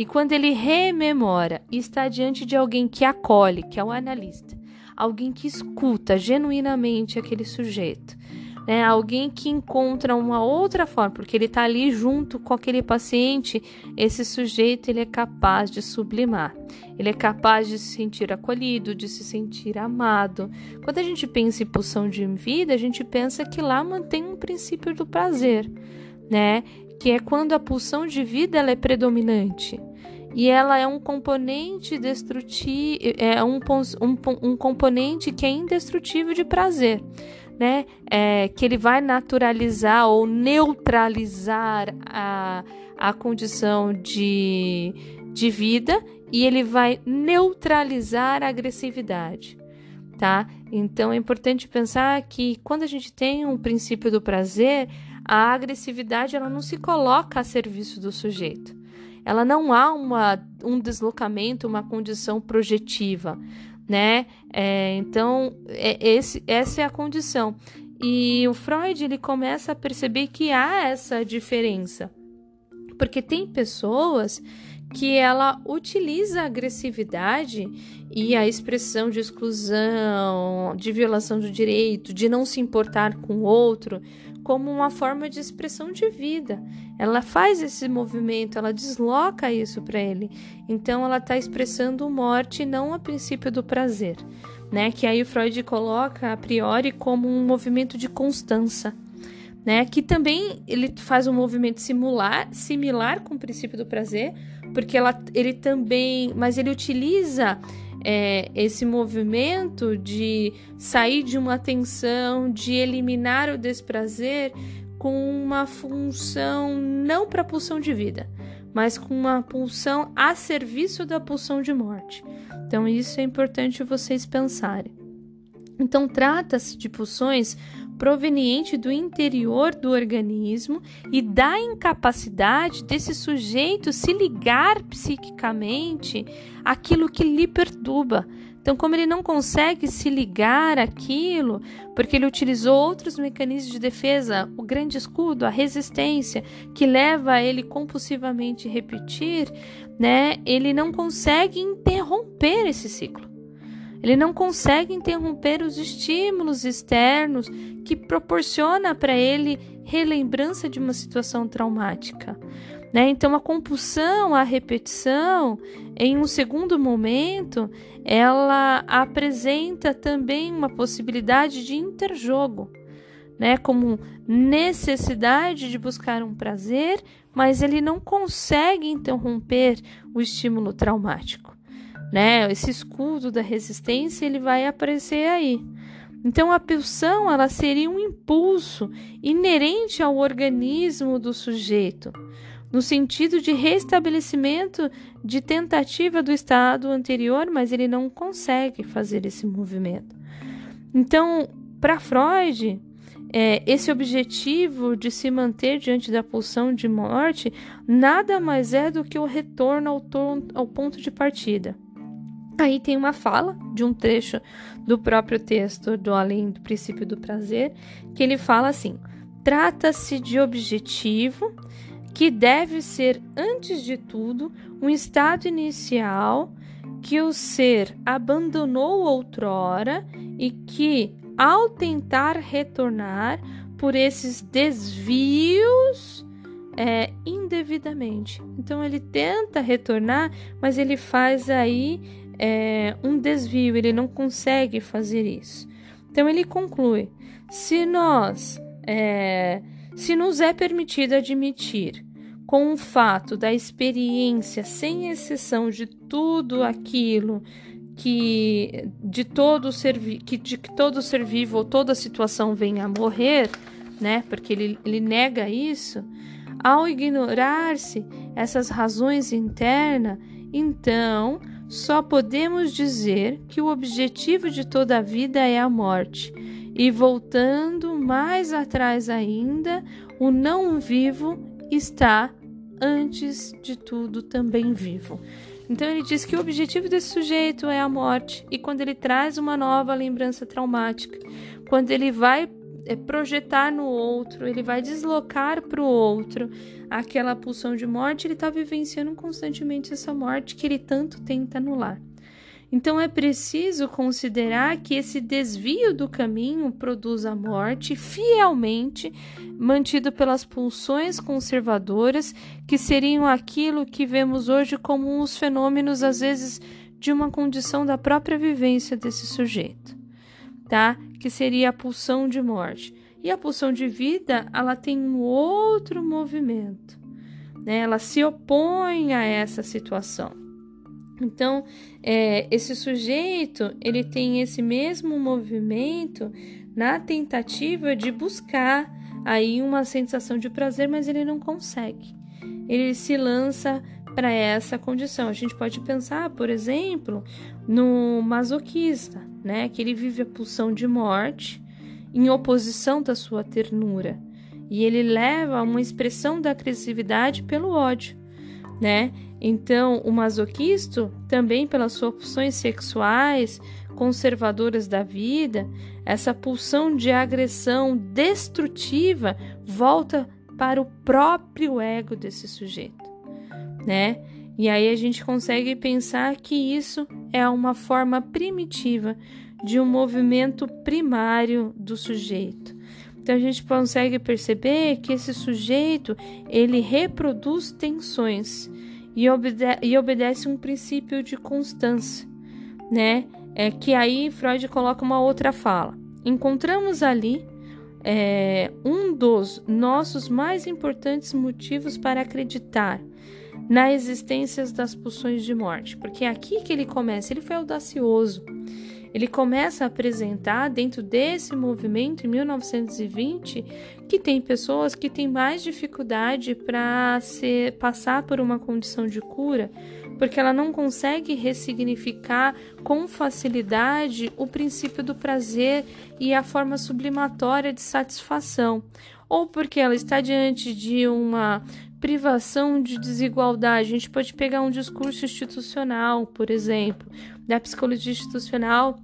E quando ele rememora e está diante de alguém que acolhe, que é o analista, alguém que escuta genuinamente aquele sujeito, né? Alguém que encontra uma outra forma, porque ele está ali junto com aquele paciente, esse sujeito ele é capaz de sublimar, ele é capaz de se sentir acolhido, de se sentir amado. Quando a gente pensa em pulsão de vida, a gente pensa que lá mantém um princípio do prazer, né? Que é quando a pulsão de vida ela é predominante e ela é um componente destrutivo, é um, um, um componente que é indestrutível de prazer né, é, que ele vai naturalizar ou neutralizar a, a condição de, de vida e ele vai neutralizar a agressividade, tá? Então é importante pensar que quando a gente tem um princípio do prazer, a agressividade ela não se coloca a serviço do sujeito. Ela não há uma, um deslocamento, uma condição projetiva né? É, então, é, esse, essa é a condição. E o Freud ele começa a perceber que há essa diferença, porque tem pessoas que ela utiliza a agressividade e a expressão de exclusão, de violação do direito, de não se importar com o outro, como uma forma de expressão de vida. Ela faz esse movimento, ela desloca isso para ele. Então ela está expressando morte não a princípio do prazer, né? Que aí o Freud coloca a priori como um movimento de constância. Né, que também ele faz um movimento similar, similar com o princípio do prazer, porque ela, ele também, mas ele utiliza é, esse movimento de sair de uma tensão, de eliminar o desprazer com uma função não para pulsão de vida, mas com uma pulsão a serviço da pulsão de morte. Então, isso é importante vocês pensarem. Então, trata-se de pulsões proveniente do interior do organismo e da incapacidade desse sujeito se ligar psiquicamente àquilo que lhe perturba. Então, como ele não consegue se ligar àquilo, porque ele utilizou outros mecanismos de defesa, o grande escudo, a resistência, que leva a ele compulsivamente repetir, né? Ele não consegue interromper esse ciclo. Ele não consegue interromper os estímulos externos que proporciona para ele relembrança de uma situação traumática. Né? Então, a compulsão, a repetição, em um segundo momento, ela apresenta também uma possibilidade de interjogo, né? como necessidade de buscar um prazer, mas ele não consegue interromper o estímulo traumático né? Esse escudo da resistência ele vai aparecer aí. Então a pulsão ela seria um impulso inerente ao organismo do sujeito, no sentido de restabelecimento de tentativa do estado anterior, mas ele não consegue fazer esse movimento. Então, para Freud, é, esse objetivo de se manter diante da pulsão de morte nada mais é do que o retorno ao, ao ponto de partida. Aí tem uma fala de um trecho do próprio texto do Além do Princípio do Prazer, que ele fala assim: trata-se de objetivo que deve ser, antes de tudo, um estado inicial que o ser abandonou outrora e que, ao tentar retornar por esses desvios, é, indevidamente. Então ele tenta retornar, mas ele faz aí é, um desvio, ele não consegue fazer isso. Então ele conclui: se nós, é, se nos é permitido admitir com o fato da experiência, sem exceção de tudo aquilo que de todo ser que de todo ser vivo ou toda situação venha a morrer, né? Porque ele, ele nega isso. Ao ignorar-se essas razões internas, então só podemos dizer que o objetivo de toda a vida é a morte. E voltando mais atrás ainda, o não vivo está antes de tudo também vivo. Então ele diz que o objetivo desse sujeito é a morte, e quando ele traz uma nova lembrança traumática, quando ele vai projetar no outro, ele vai deslocar para o outro aquela pulsão de morte, ele está vivenciando constantemente essa morte que ele tanto tenta anular. Então é preciso considerar que esse desvio do caminho produz a morte fielmente mantido pelas pulsões conservadoras, que seriam aquilo que vemos hoje como os fenômenos às vezes de uma condição da própria vivência desse sujeito, tá? Que seria a pulsão de morte. E a pulsão de vida, ela tem um outro movimento, né? Ela se opõe a essa situação. Então, é, esse sujeito ele tem esse mesmo movimento na tentativa de buscar aí uma sensação de prazer, mas ele não consegue. Ele se lança para essa condição. A gente pode pensar, por exemplo, no masoquista, né, que ele vive a pulsão de morte em oposição da sua ternura, e ele leva a uma expressão da agressividade pelo ódio, né? Então, o masoquisto, também pelas suas opções sexuais conservadoras da vida, essa pulsão de agressão destrutiva volta para o próprio ego desse sujeito, né? E aí a gente consegue pensar que isso é uma forma primitiva de um movimento primário do sujeito. Então a gente consegue perceber que esse sujeito ele reproduz tensões e, obede e obedece um princípio de constância, né? É que aí Freud coloca uma outra fala. Encontramos ali é, um dos nossos mais importantes motivos para acreditar na existência das pulsões de morte, porque é aqui que ele começa, ele foi audacioso. Ele começa a apresentar dentro desse movimento em 1920 que tem pessoas que têm mais dificuldade para passar por uma condição de cura, porque ela não consegue ressignificar com facilidade o princípio do prazer e a forma sublimatória de satisfação, ou porque ela está diante de uma privação de desigualdade. A gente pode pegar um discurso institucional, por exemplo, da psicologia institucional.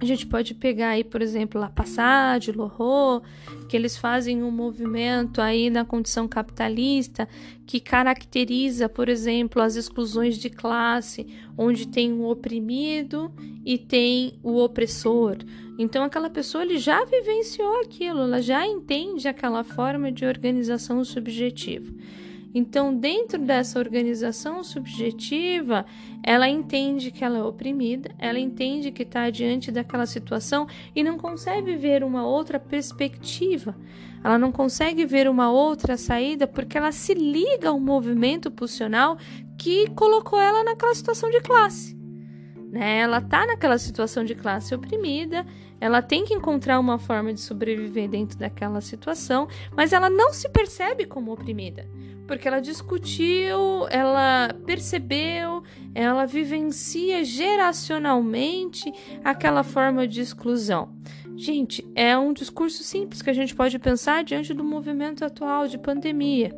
A gente pode pegar aí, por exemplo, La Passade, Lorro, que eles fazem um movimento aí na condição capitalista que caracteriza, por exemplo, as exclusões de classe, onde tem o oprimido e tem o opressor. Então aquela pessoa ele já vivenciou aquilo, ela já entende aquela forma de organização subjetiva. Então, dentro dessa organização subjetiva, ela entende que ela é oprimida, ela entende que está diante daquela situação e não consegue ver uma outra perspectiva. Ela não consegue ver uma outra saída porque ela se liga ao movimento pulsional que colocou ela naquela situação de classe. Né? Ela está naquela situação de classe oprimida, ela tem que encontrar uma forma de sobreviver dentro daquela situação, mas ela não se percebe como oprimida porque ela discutiu, ela percebeu, ela vivencia geracionalmente aquela forma de exclusão. Gente, é um discurso simples que a gente pode pensar diante do movimento atual de pandemia,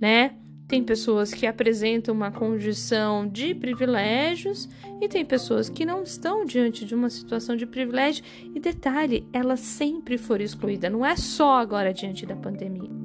né? Tem pessoas que apresentam uma condição de privilégios e tem pessoas que não estão diante de uma situação de privilégio. E detalhe, ela sempre for excluída, não é só agora diante da pandemia.